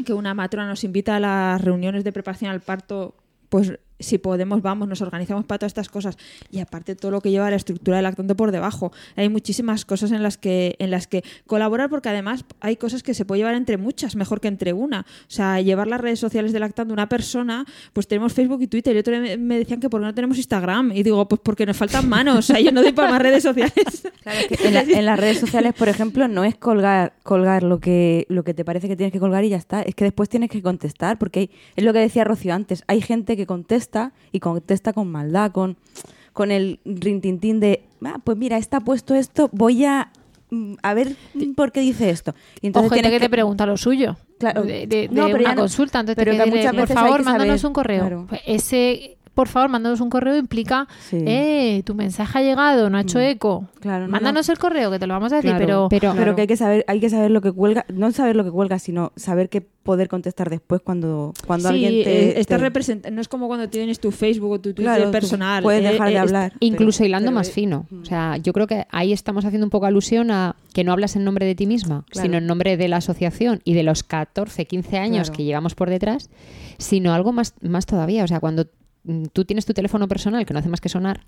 S2: que una matrona nos invita a las reuniones de preparación al parto, pues si podemos, vamos, nos organizamos para todas estas cosas. Y aparte todo lo que lleva la estructura del lactante por debajo. Hay muchísimas cosas en las que, en las que colaborar, porque además hay cosas que se puede llevar entre muchas, mejor que entre una. O sea, llevar las redes sociales de lactando una persona, pues tenemos Facebook y Twitter. Y otro me- decían que por qué no tenemos Instagram. Y digo, pues porque nos faltan manos. O sea, yo no doy para más redes sociales. <laughs>
S4: En, la- en las redes sociales, por ejemplo, no es colgar, colgar lo que, lo que te parece que tienes que colgar y ya está. Es que después tienes que contestar, porque hay- es lo que decía Rocío antes. Hay gente que contesta y contesta con maldad, con, con el rintintín de, ah, pues mira, está puesto esto, voy a mm, a ver por qué dice esto. Y
S1: o gente
S4: tienes
S1: que te pregunta lo suyo.
S4: Claro.
S1: De, de-
S4: No,
S1: de
S4: pero ya
S1: una
S4: no-
S1: consulta. Entonces
S4: pero
S1: te
S4: que
S1: diré,
S4: muchas
S1: por
S4: veces hay
S1: favor,
S4: que
S1: mándanos
S4: saber-
S1: un correo.
S4: claro.
S1: Pues Ese, por favor, mándanos un correo implica,
S4: Sí.
S1: eh, tu mensaje ha llegado, no ha hecho
S4: Mm.
S1: eco.
S4: Claro, no,
S1: mándanos el correo, que te lo vamos a decir,
S4: Claro,
S1: pero...
S4: pero, que hay que saber, hay que saber lo que cuelga, no saber lo que cuelga, sino saber que poder contestar después cuando, cuando
S2: Sí,
S4: alguien te,
S2: eh, estás
S4: te-
S2: represent- no es como cuando tienes tu Facebook o tu Twitter
S4: Claro,
S2: personal.
S4: puedes
S2: eh,
S4: dejar de
S2: eh,
S4: hablar.
S3: Incluso hilando
S2: pero-
S3: más fino. O sea, yo creo que ahí estamos haciendo un poco alusión a que no hablas en nombre de ti misma,
S4: Claro.
S3: sino en nombre de la asociación y de los 14, 15 años
S4: Claro.
S3: que llevamos por detrás, sino algo más, más todavía. O sea, cuando mm, tú tienes tu teléfono personal que no hace más que sonar,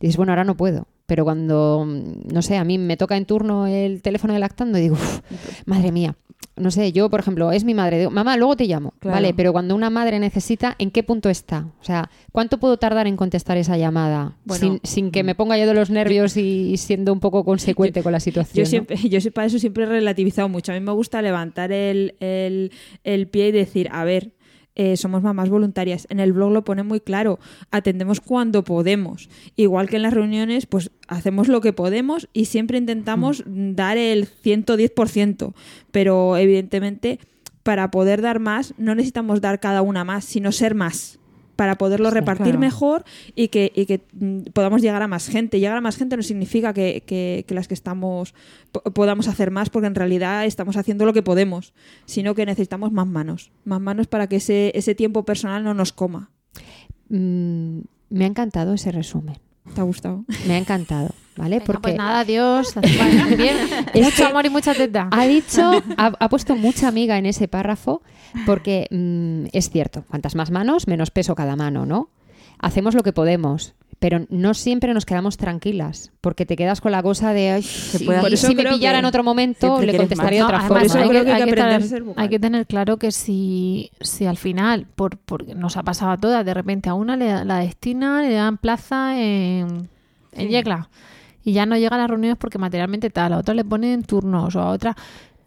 S3: dices, bueno, ahora no puedo. Pero cuando, mm, no sé, a mí me toca en turno el teléfono de lactando y digo, "Uf, madre mía. No sé, yo, por ejemplo, es mi madre. Digo, mamá, luego te llamo.
S4: Claro.
S3: Vale, pero cuando una madre necesita, ¿en qué punto está? O sea, ¿cuánto puedo tardar en contestar esa llamada
S2: Bueno,
S3: sin, sin que me ponga yo de los nervios y, y siendo un poco consecuente <laughs> con la situación?
S2: Yo
S3: ¿no?
S2: siempre, yo para eso siempre he relativizado mucho. A mí me gusta levantar el, el- el pie y decir, a ver, eh, somos mamás voluntarias. En el blog lo pone muy claro, atendemos cuando podemos. Igual que en las reuniones, pues hacemos lo que podemos y siempre intentamos dar el 110%. Pero evidentemente, para poder dar más, no necesitamos dar cada una más, sino ser más para poderlo repartir
S4: claro.
S2: mejor y que, y que mm, podamos llegar a más gente. Llegar a más gente no significa que, que- que las que estamos po- podamos hacer más, porque en realidad estamos haciendo lo que podemos, sino que necesitamos más manos, más manos para que ese, ese tiempo personal no nos coma.
S3: Mm, me ha encantado ese resumen.
S2: ¿Te ha gustado?
S3: Me ha encantado, ¿vale?
S1: Venga,
S3: Porque
S1: pues nada, adiós. Vale, bien.
S3: Es
S1: Mucho
S3: que-
S1: amor y mucha teta.
S3: Ha dicho, ha, ha puesto mucha amiga en ese párrafo, porque mm, es cierto, cuantas más manos, menos peso cada mano, ¿no? Hacemos lo que podemos, pero no siempre nos quedamos tranquilas, porque te quedas con la cosa de, ay,
S4: puede
S3: y
S4: hacer-
S3: si me pillara en otro momento, le contestaría de otra
S1: además,
S3: forma.
S1: Hay, que,
S2: hay
S1: tener, hay que claro que si, si al final, por, porque nos ha pasado a todas, de repente a una le, la destinan, le dan plaza en, en Yecla y ya no llega a las reuniones porque materialmente tal, a otra le ponen turnos o a otra.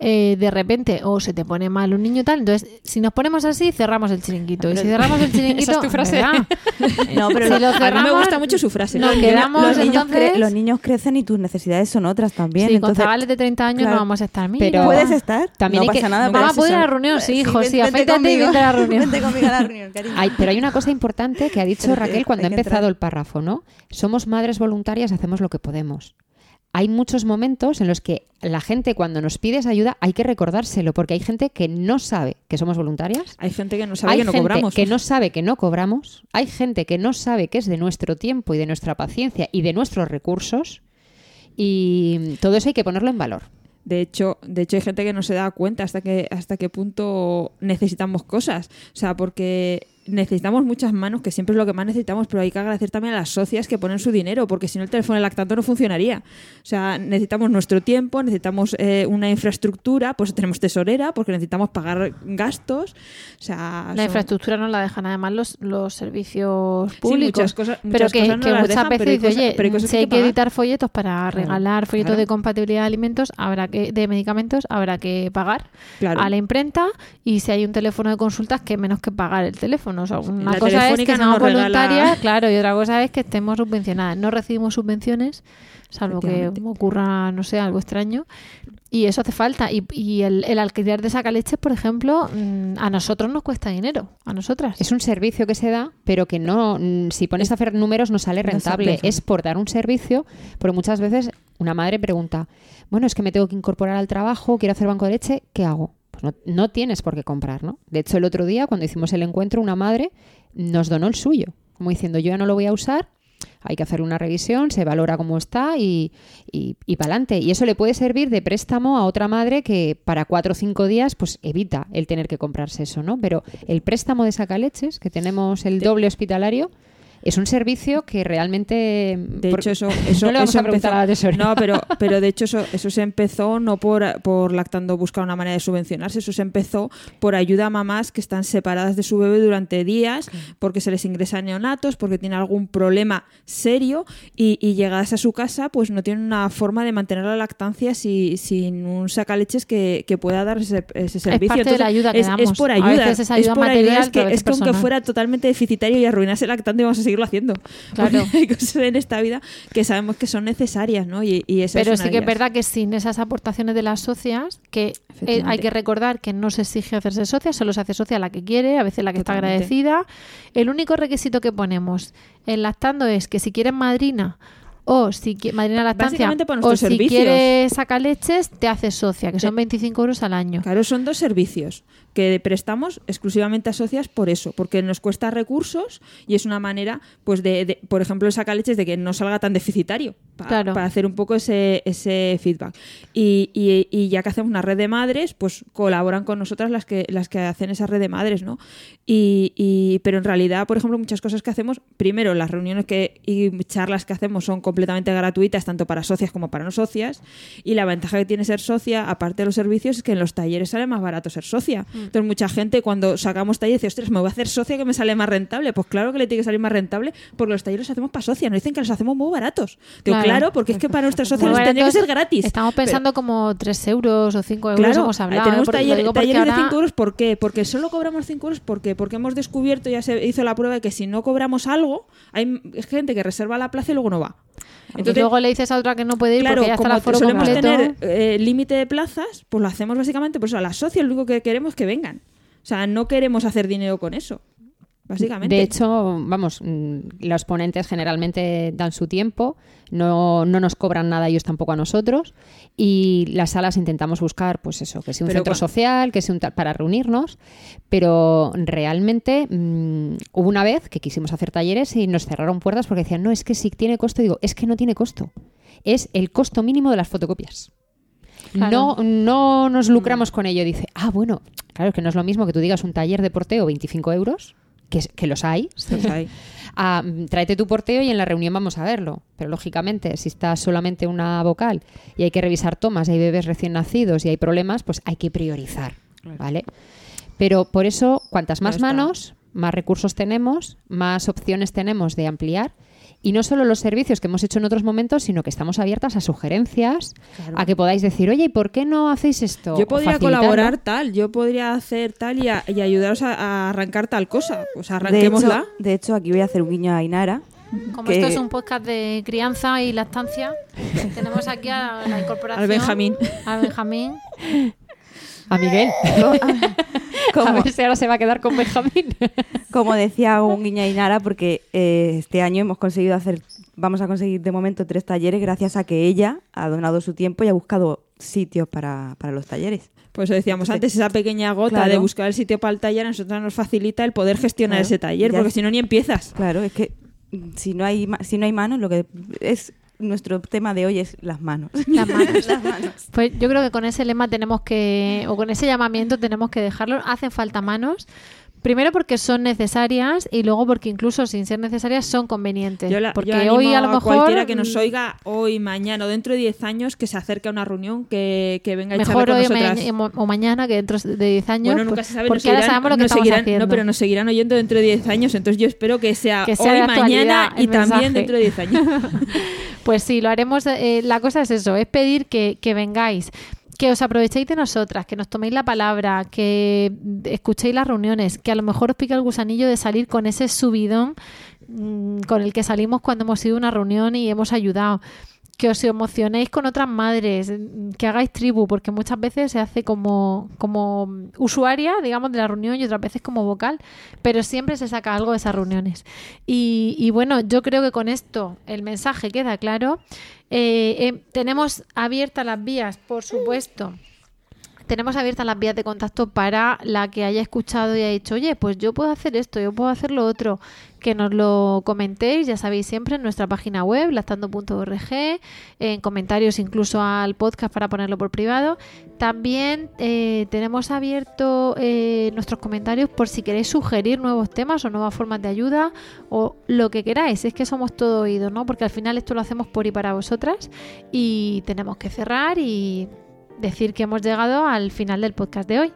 S1: Eh, de repente o se te pone mal un niño y tal. Entonces, si nos ponemos así, cerramos el chiringuito. Y si cerramos el chiringuito,
S7: Esa es tu frase.
S1: ¿verdad? <laughs>
S2: No, pero
S1: Si
S2: lo-
S1: lo
S2: a mí me
S1: cerramos,
S2: gusta mucho su frase.
S1: nos
S2: Los
S1: quedamos
S4: los, niños
S1: entonces...
S4: cre- los niños crecen y tus necesidades son otras también.
S1: Sí,
S4: entonces,
S1: con chavales de 30 años
S4: claro.
S1: no vamos a estar. Mira,
S3: Pero-
S4: ¿Puedes estar?
S3: También
S4: no
S3: hay que-
S4: pasa nada.
S1: Mamá,
S4: pero
S1: ¿puedo ir a la reunión? Sí, hijo, sí, afeítate y vente a la <laughs> reunión.
S4: Vente conmigo a la reunión, cariño.
S3: Hay- pero hay una cosa importante que ha <laughs> dicho Raquel cuando ha empezado
S4: entrar.
S3: el párrafo, ¿no? Somos madres voluntarias, hacemos lo que podemos. Hay muchos momentos en los que la gente cuando nos pides ayuda hay que recordárselo, porque hay gente que no sabe que somos voluntarias.
S2: Hay gente que no sabe
S3: hay
S2: que no
S3: gente
S2: cobramos.
S3: que no sabe que no cobramos. Hay gente que no sabe que es de nuestro tiempo y de nuestra paciencia y de nuestros recursos. Y todo eso hay que ponerlo en valor.
S2: De hecho, de hecho hay gente que no se da cuenta hasta que hasta qué punto necesitamos cosas, o sea, porque necesitamos muchas manos, que siempre es lo que más necesitamos, pero hay que agradecer también a las socias que ponen su dinero, porque si no el teléfono lactante no funcionaría. O sea, necesitamos nuestro tiempo, necesitamos eh, una infraestructura, pues tenemos tesorera, porque necesitamos pagar gastos. O sea,
S1: La
S2: son-
S1: infraestructura no la dejan además los, los servicios
S2: Sí,
S1: públicos.
S2: muchas cosas-
S1: pero que,
S2: cosas no
S1: que muchas
S2: dejan,
S1: veces dice, oye,
S2: pero hay cosas
S1: si hay
S2: que
S1: que
S2: pagar".
S1: editar folletos para regalar folletos
S2: claro.
S1: de compatibilidad de alimentos, habrá que de medicamentos, habrá que pagar
S2: Claro.
S1: a la imprenta y si hay un teléfono de consultas, que menos que pagar el teléfono. O sea, una
S2: La
S1: cosa es que
S2: no
S1: seamos voluntarias, claro, y otra cosa es que estemos subvencionadas. No recibimos subvenciones, salvo que ocurra, no sé, algo extraño. Y eso hace falta. Y, y el, el alquiler de sacaleches, por ejemplo, mm, a nosotros nos cuesta dinero. A nosotras.
S3: Es un servicio que se da, pero que no, mm, si pones a hacer números no sale
S2: No
S3: rentable. Es por dar un servicio, porque muchas veces una madre pregunta, bueno, es que me tengo que incorporar al trabajo, quiero hacer banco de leche, ¿qué hago? Pues no, no tienes por qué comprar, ¿no? De hecho, el otro día, cuando hicimos el encuentro, una madre nos donó el suyo, como diciendo, yo ya no lo voy a usar, hay que hacer una revisión, se valora cómo está y, y, para adelante. Y eso le puede servir de préstamo a otra madre que para cuatro o cinco días pues evita el tener que comprarse eso, ¿no? Pero el préstamo de sacaleches, que tenemos el doble hospitalario, es un servicio que realmente...
S2: De
S3: por-
S2: hecho, eso, <laughs> eso,
S3: no le vamos
S2: eso
S3: a preguntar
S2: empezó-
S3: a la.
S2: No, pero, pero de hecho eso, eso se empezó no por, por lactando buscar una manera de subvencionarse, eso se empezó por ayuda a mamás que están separadas de su bebé durante días, porque se les ingresa neonatos, porque tienen algún problema serio y, y llegadas a su casa, pues no tienen una forma de mantener la lactancia si- sin un sacaleches que, que pueda dar ese, ese servicio.
S1: parte de la ayuda que
S2: es,
S1: damos.
S2: es por
S1: A
S2: ayuda.
S1: veces es ayuda
S2: por
S1: material,
S2: es
S1: pero a
S2: que, es que aunque fuera totalmente deficitario y arruinase el lactante, vamos a seguirlo haciendo.
S1: Claro.
S2: Porque hay cosas en esta vida que sabemos que son necesarias, ¿no? Y, y esa
S1: Pero sí que es verdad que sin esas aportaciones de las socias, que eh, hay que recordar que no se exige hacerse socia, solo se hace socia la que quiere, a veces la que está agradecida. El único requisito que ponemos en lactando es que si quieres madrina o si madrina lactancia o si
S2: servicios.
S1: quieres sacar leches, te haces socia, que son 25 euros al año.
S2: Claro, son dos servicios que prestamos exclusivamente a socias por eso, porque nos cuesta recursos y es una manera, pues, de, de- por ejemplo, el sacaleches de que no salga tan deficitario, pa-
S1: Claro.
S2: para hacer un poco ese, ese feedback. Y, y- y ya que hacemos una red de madres, pues colaboran con nosotras las que, las que hacen esa red de madres, ¿no? Y, y- pero en realidad, por ejemplo, muchas cosas que hacemos, primero, las reuniones que, y charlas que hacemos son completamente gratuitas, tanto para socias como para no socias, y la ventaja que tiene ser socia, aparte de los servicios, es que en los talleres sale más barato ser socia. Entonces, mucha gente cuando sacamos talleres dice, ostras, me voy a hacer socia que me sale más rentable. Pues claro que le tiene que salir más rentable porque los talleres los hacemos para socia, nos dicen que los hacemos muy baratos. Digo,
S1: Claro.
S2: Claro, porque es que para nuestras socias
S1: Muy
S2: les tendría que ser gratis.
S1: Estamos pensando como 3 euros o 5 euros,
S2: Claro,
S1: hemos hablado.
S2: tenemos
S1: ¿eh?
S2: Taller-
S1: digo
S2: talleres de
S1: ahora-
S2: 5 euros, ¿por qué? Porque solo cobramos 5 euros ¿por qué? porque hemos descubierto, ya se hizo la prueba de que si no cobramos algo, hay gente que reserva la plaza y luego no va.
S1: y luego le dices a otra que no puede ir
S2: claro,
S1: porque ya está el
S2: como
S1: aforo
S2: solemos
S1: completo.
S2: tener eh, límite de plazas, pues lo hacemos básicamente, pues a las socias lo único que queremos es que vengan. O sea, no queremos hacer dinero con eso, básicamente.
S3: De hecho, vamos, mm, los ponentes generalmente dan su tiempo, no, no nos cobran nada ellos tampoco a nosotros y las salas intentamos buscar, pues eso, que sea un
S2: Pero
S3: centro social, que sea un tal para reunirnos, pero realmente mm, hubo una vez que quisimos hacer talleres y nos cerraron puertas porque decían, no, es que si tiene costo, digo, es que no tiene costo, es el costo mínimo de las fotocopias.
S1: Claro.
S3: No, no nos lucramos con ello. Dice, ah, bueno, claro, es que no es lo mismo que tú digas un taller de porteo 25 euros, que, los hay,
S2: Los hay.
S3: a, <laughs> mm, tráete tu porteo y en la reunión vamos a verlo. Pero lógicamente, si está solamente una vocal y hay que revisar tomas y hay bebés recién nacidos y hay problemas, pues hay que priorizar, ¿vale? Pero por eso, cuantas más manos, más recursos tenemos, más opciones tenemos de ampliar Y no solo los servicios que hemos hecho en otros momentos, sino que estamos abiertas a sugerencias, a que podáis decir, oye, ¿y por qué no hacéis esto?
S2: Yo podría colaborar tal, yo podría hacer tal y, a- y ayudaros a, a arrancar tal cosa. Pues
S4: De hecho,
S2: arranquémosla.
S4: de hecho, aquí voy a hacer un guiño a Ainara.
S1: Como
S4: que-
S1: esto es un podcast de crianza y lactancia, <laughs> tenemos aquí a la incorporación.
S2: Al Benjamín.
S1: Al Benjamín.
S3: A Miguel. <laughs> a
S4: Como,
S3: ver si ahora se va a quedar con Benjamín. <laughs>
S4: como decía un guiño a Ainara, porque eh, este año hemos conseguido hacer, vamos a conseguir de momento tres talleres gracias a que ella ha donado su tiempo y ha buscado sitios para, para los talleres.
S2: Pues eso decíamos antes, esa pequeña gota
S4: Claro.
S2: de buscar el sitio para el taller a nosotros nos facilita el poder gestionar
S4: Claro.
S2: ese taller, porque si no ni empiezas.
S4: Claro, es que si no hay ma- si no hay manos, lo que es nuestro tema de hoy es las manos. <laughs>
S1: Las manos. Pues yo creo que con ese lema tenemos que, o con ese llamamiento tenemos que dejarlo. Hacen falta manos. Primero porque son necesarias y luego porque incluso sin ser necesarias son convenientes.
S2: Yo, la-
S1: porque
S2: yo
S1: hoy a lo mejor
S2: cualquiera que nos
S1: mm,
S2: oiga hoy, mañana o dentro de 10 años que se acerque a una reunión, que, que venga a echarle
S1: mejor hoy o, ma- mañana que dentro de 10 años.
S2: Bueno, nunca
S1: pues,
S2: se sabe.
S1: Porque ahora sabemos lo que estamos
S2: seguirán-
S1: haciendo.
S2: No, pero nos seguirán oyendo dentro de 10 años. Entonces yo espero que sea,
S1: Que sea
S2: hoy, mañana y
S1: mensaje.
S2: también dentro de 10 años. <laughs>
S1: Pues sí, lo haremos. eh, la cosa es eso, es pedir que, que vengáis, que os aprovechéis de nosotras, que nos toméis la palabra, que escuchéis las reuniones, que a lo mejor os pique el gusanillo de salir con ese subidón mm, con el que salimos cuando hemos ido a una reunión y hemos ayudado. Que os emocionéis con otras madres, mm, que hagáis tribu, porque muchas veces se hace como, como usuaria, digamos, de la reunión y otras veces como vocal, pero siempre se saca algo de esas reuniones. Y bueno, yo creo que con esto el mensaje queda claro. Eh, eh, tenemos abiertas las vías, por supuesto. Tenemos abiertas las vías de contacto para la que haya escuchado y haya dicho, oye, pues yo puedo hacer esto, yo puedo hacer lo otro. Que nos lo comentéis, ya sabéis, siempre en nuestra página web, lactando.org, en comentarios incluso al podcast para ponerlo por privado. También eh, tenemos abierto eh, nuestros comentarios por si queréis sugerir nuevos temas o nuevas formas de ayuda o lo que queráis. Es que somos todo oídos, ¿no? Porque al final esto lo hacemos por y para vosotras y tenemos que cerrar y decir que hemos llegado al final del podcast de hoy.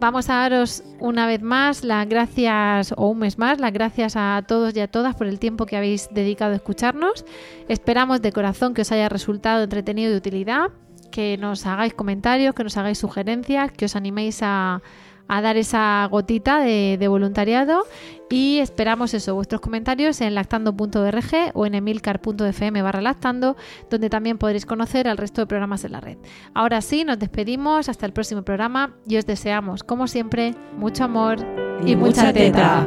S1: Vamos a daros una vez más las gracias, o un mes más, las gracias a todos y a todas por el tiempo que habéis dedicado a escucharnos. Esperamos de corazón que os haya resultado entretenido y de utilidad, que nos hagáis comentarios, que nos hagáis sugerencias, que os animéis a, a dar esa gotita de, de voluntariado y esperamos eso, vuestros comentarios en lactando.org o en emilcar.fm barra lactando, donde también podréis conocer al resto de programas en la red. Ahora sí, nos despedimos hasta el próximo programa y os deseamos, como siempre, mucho amor y,
S2: Y
S1: mucha, teta.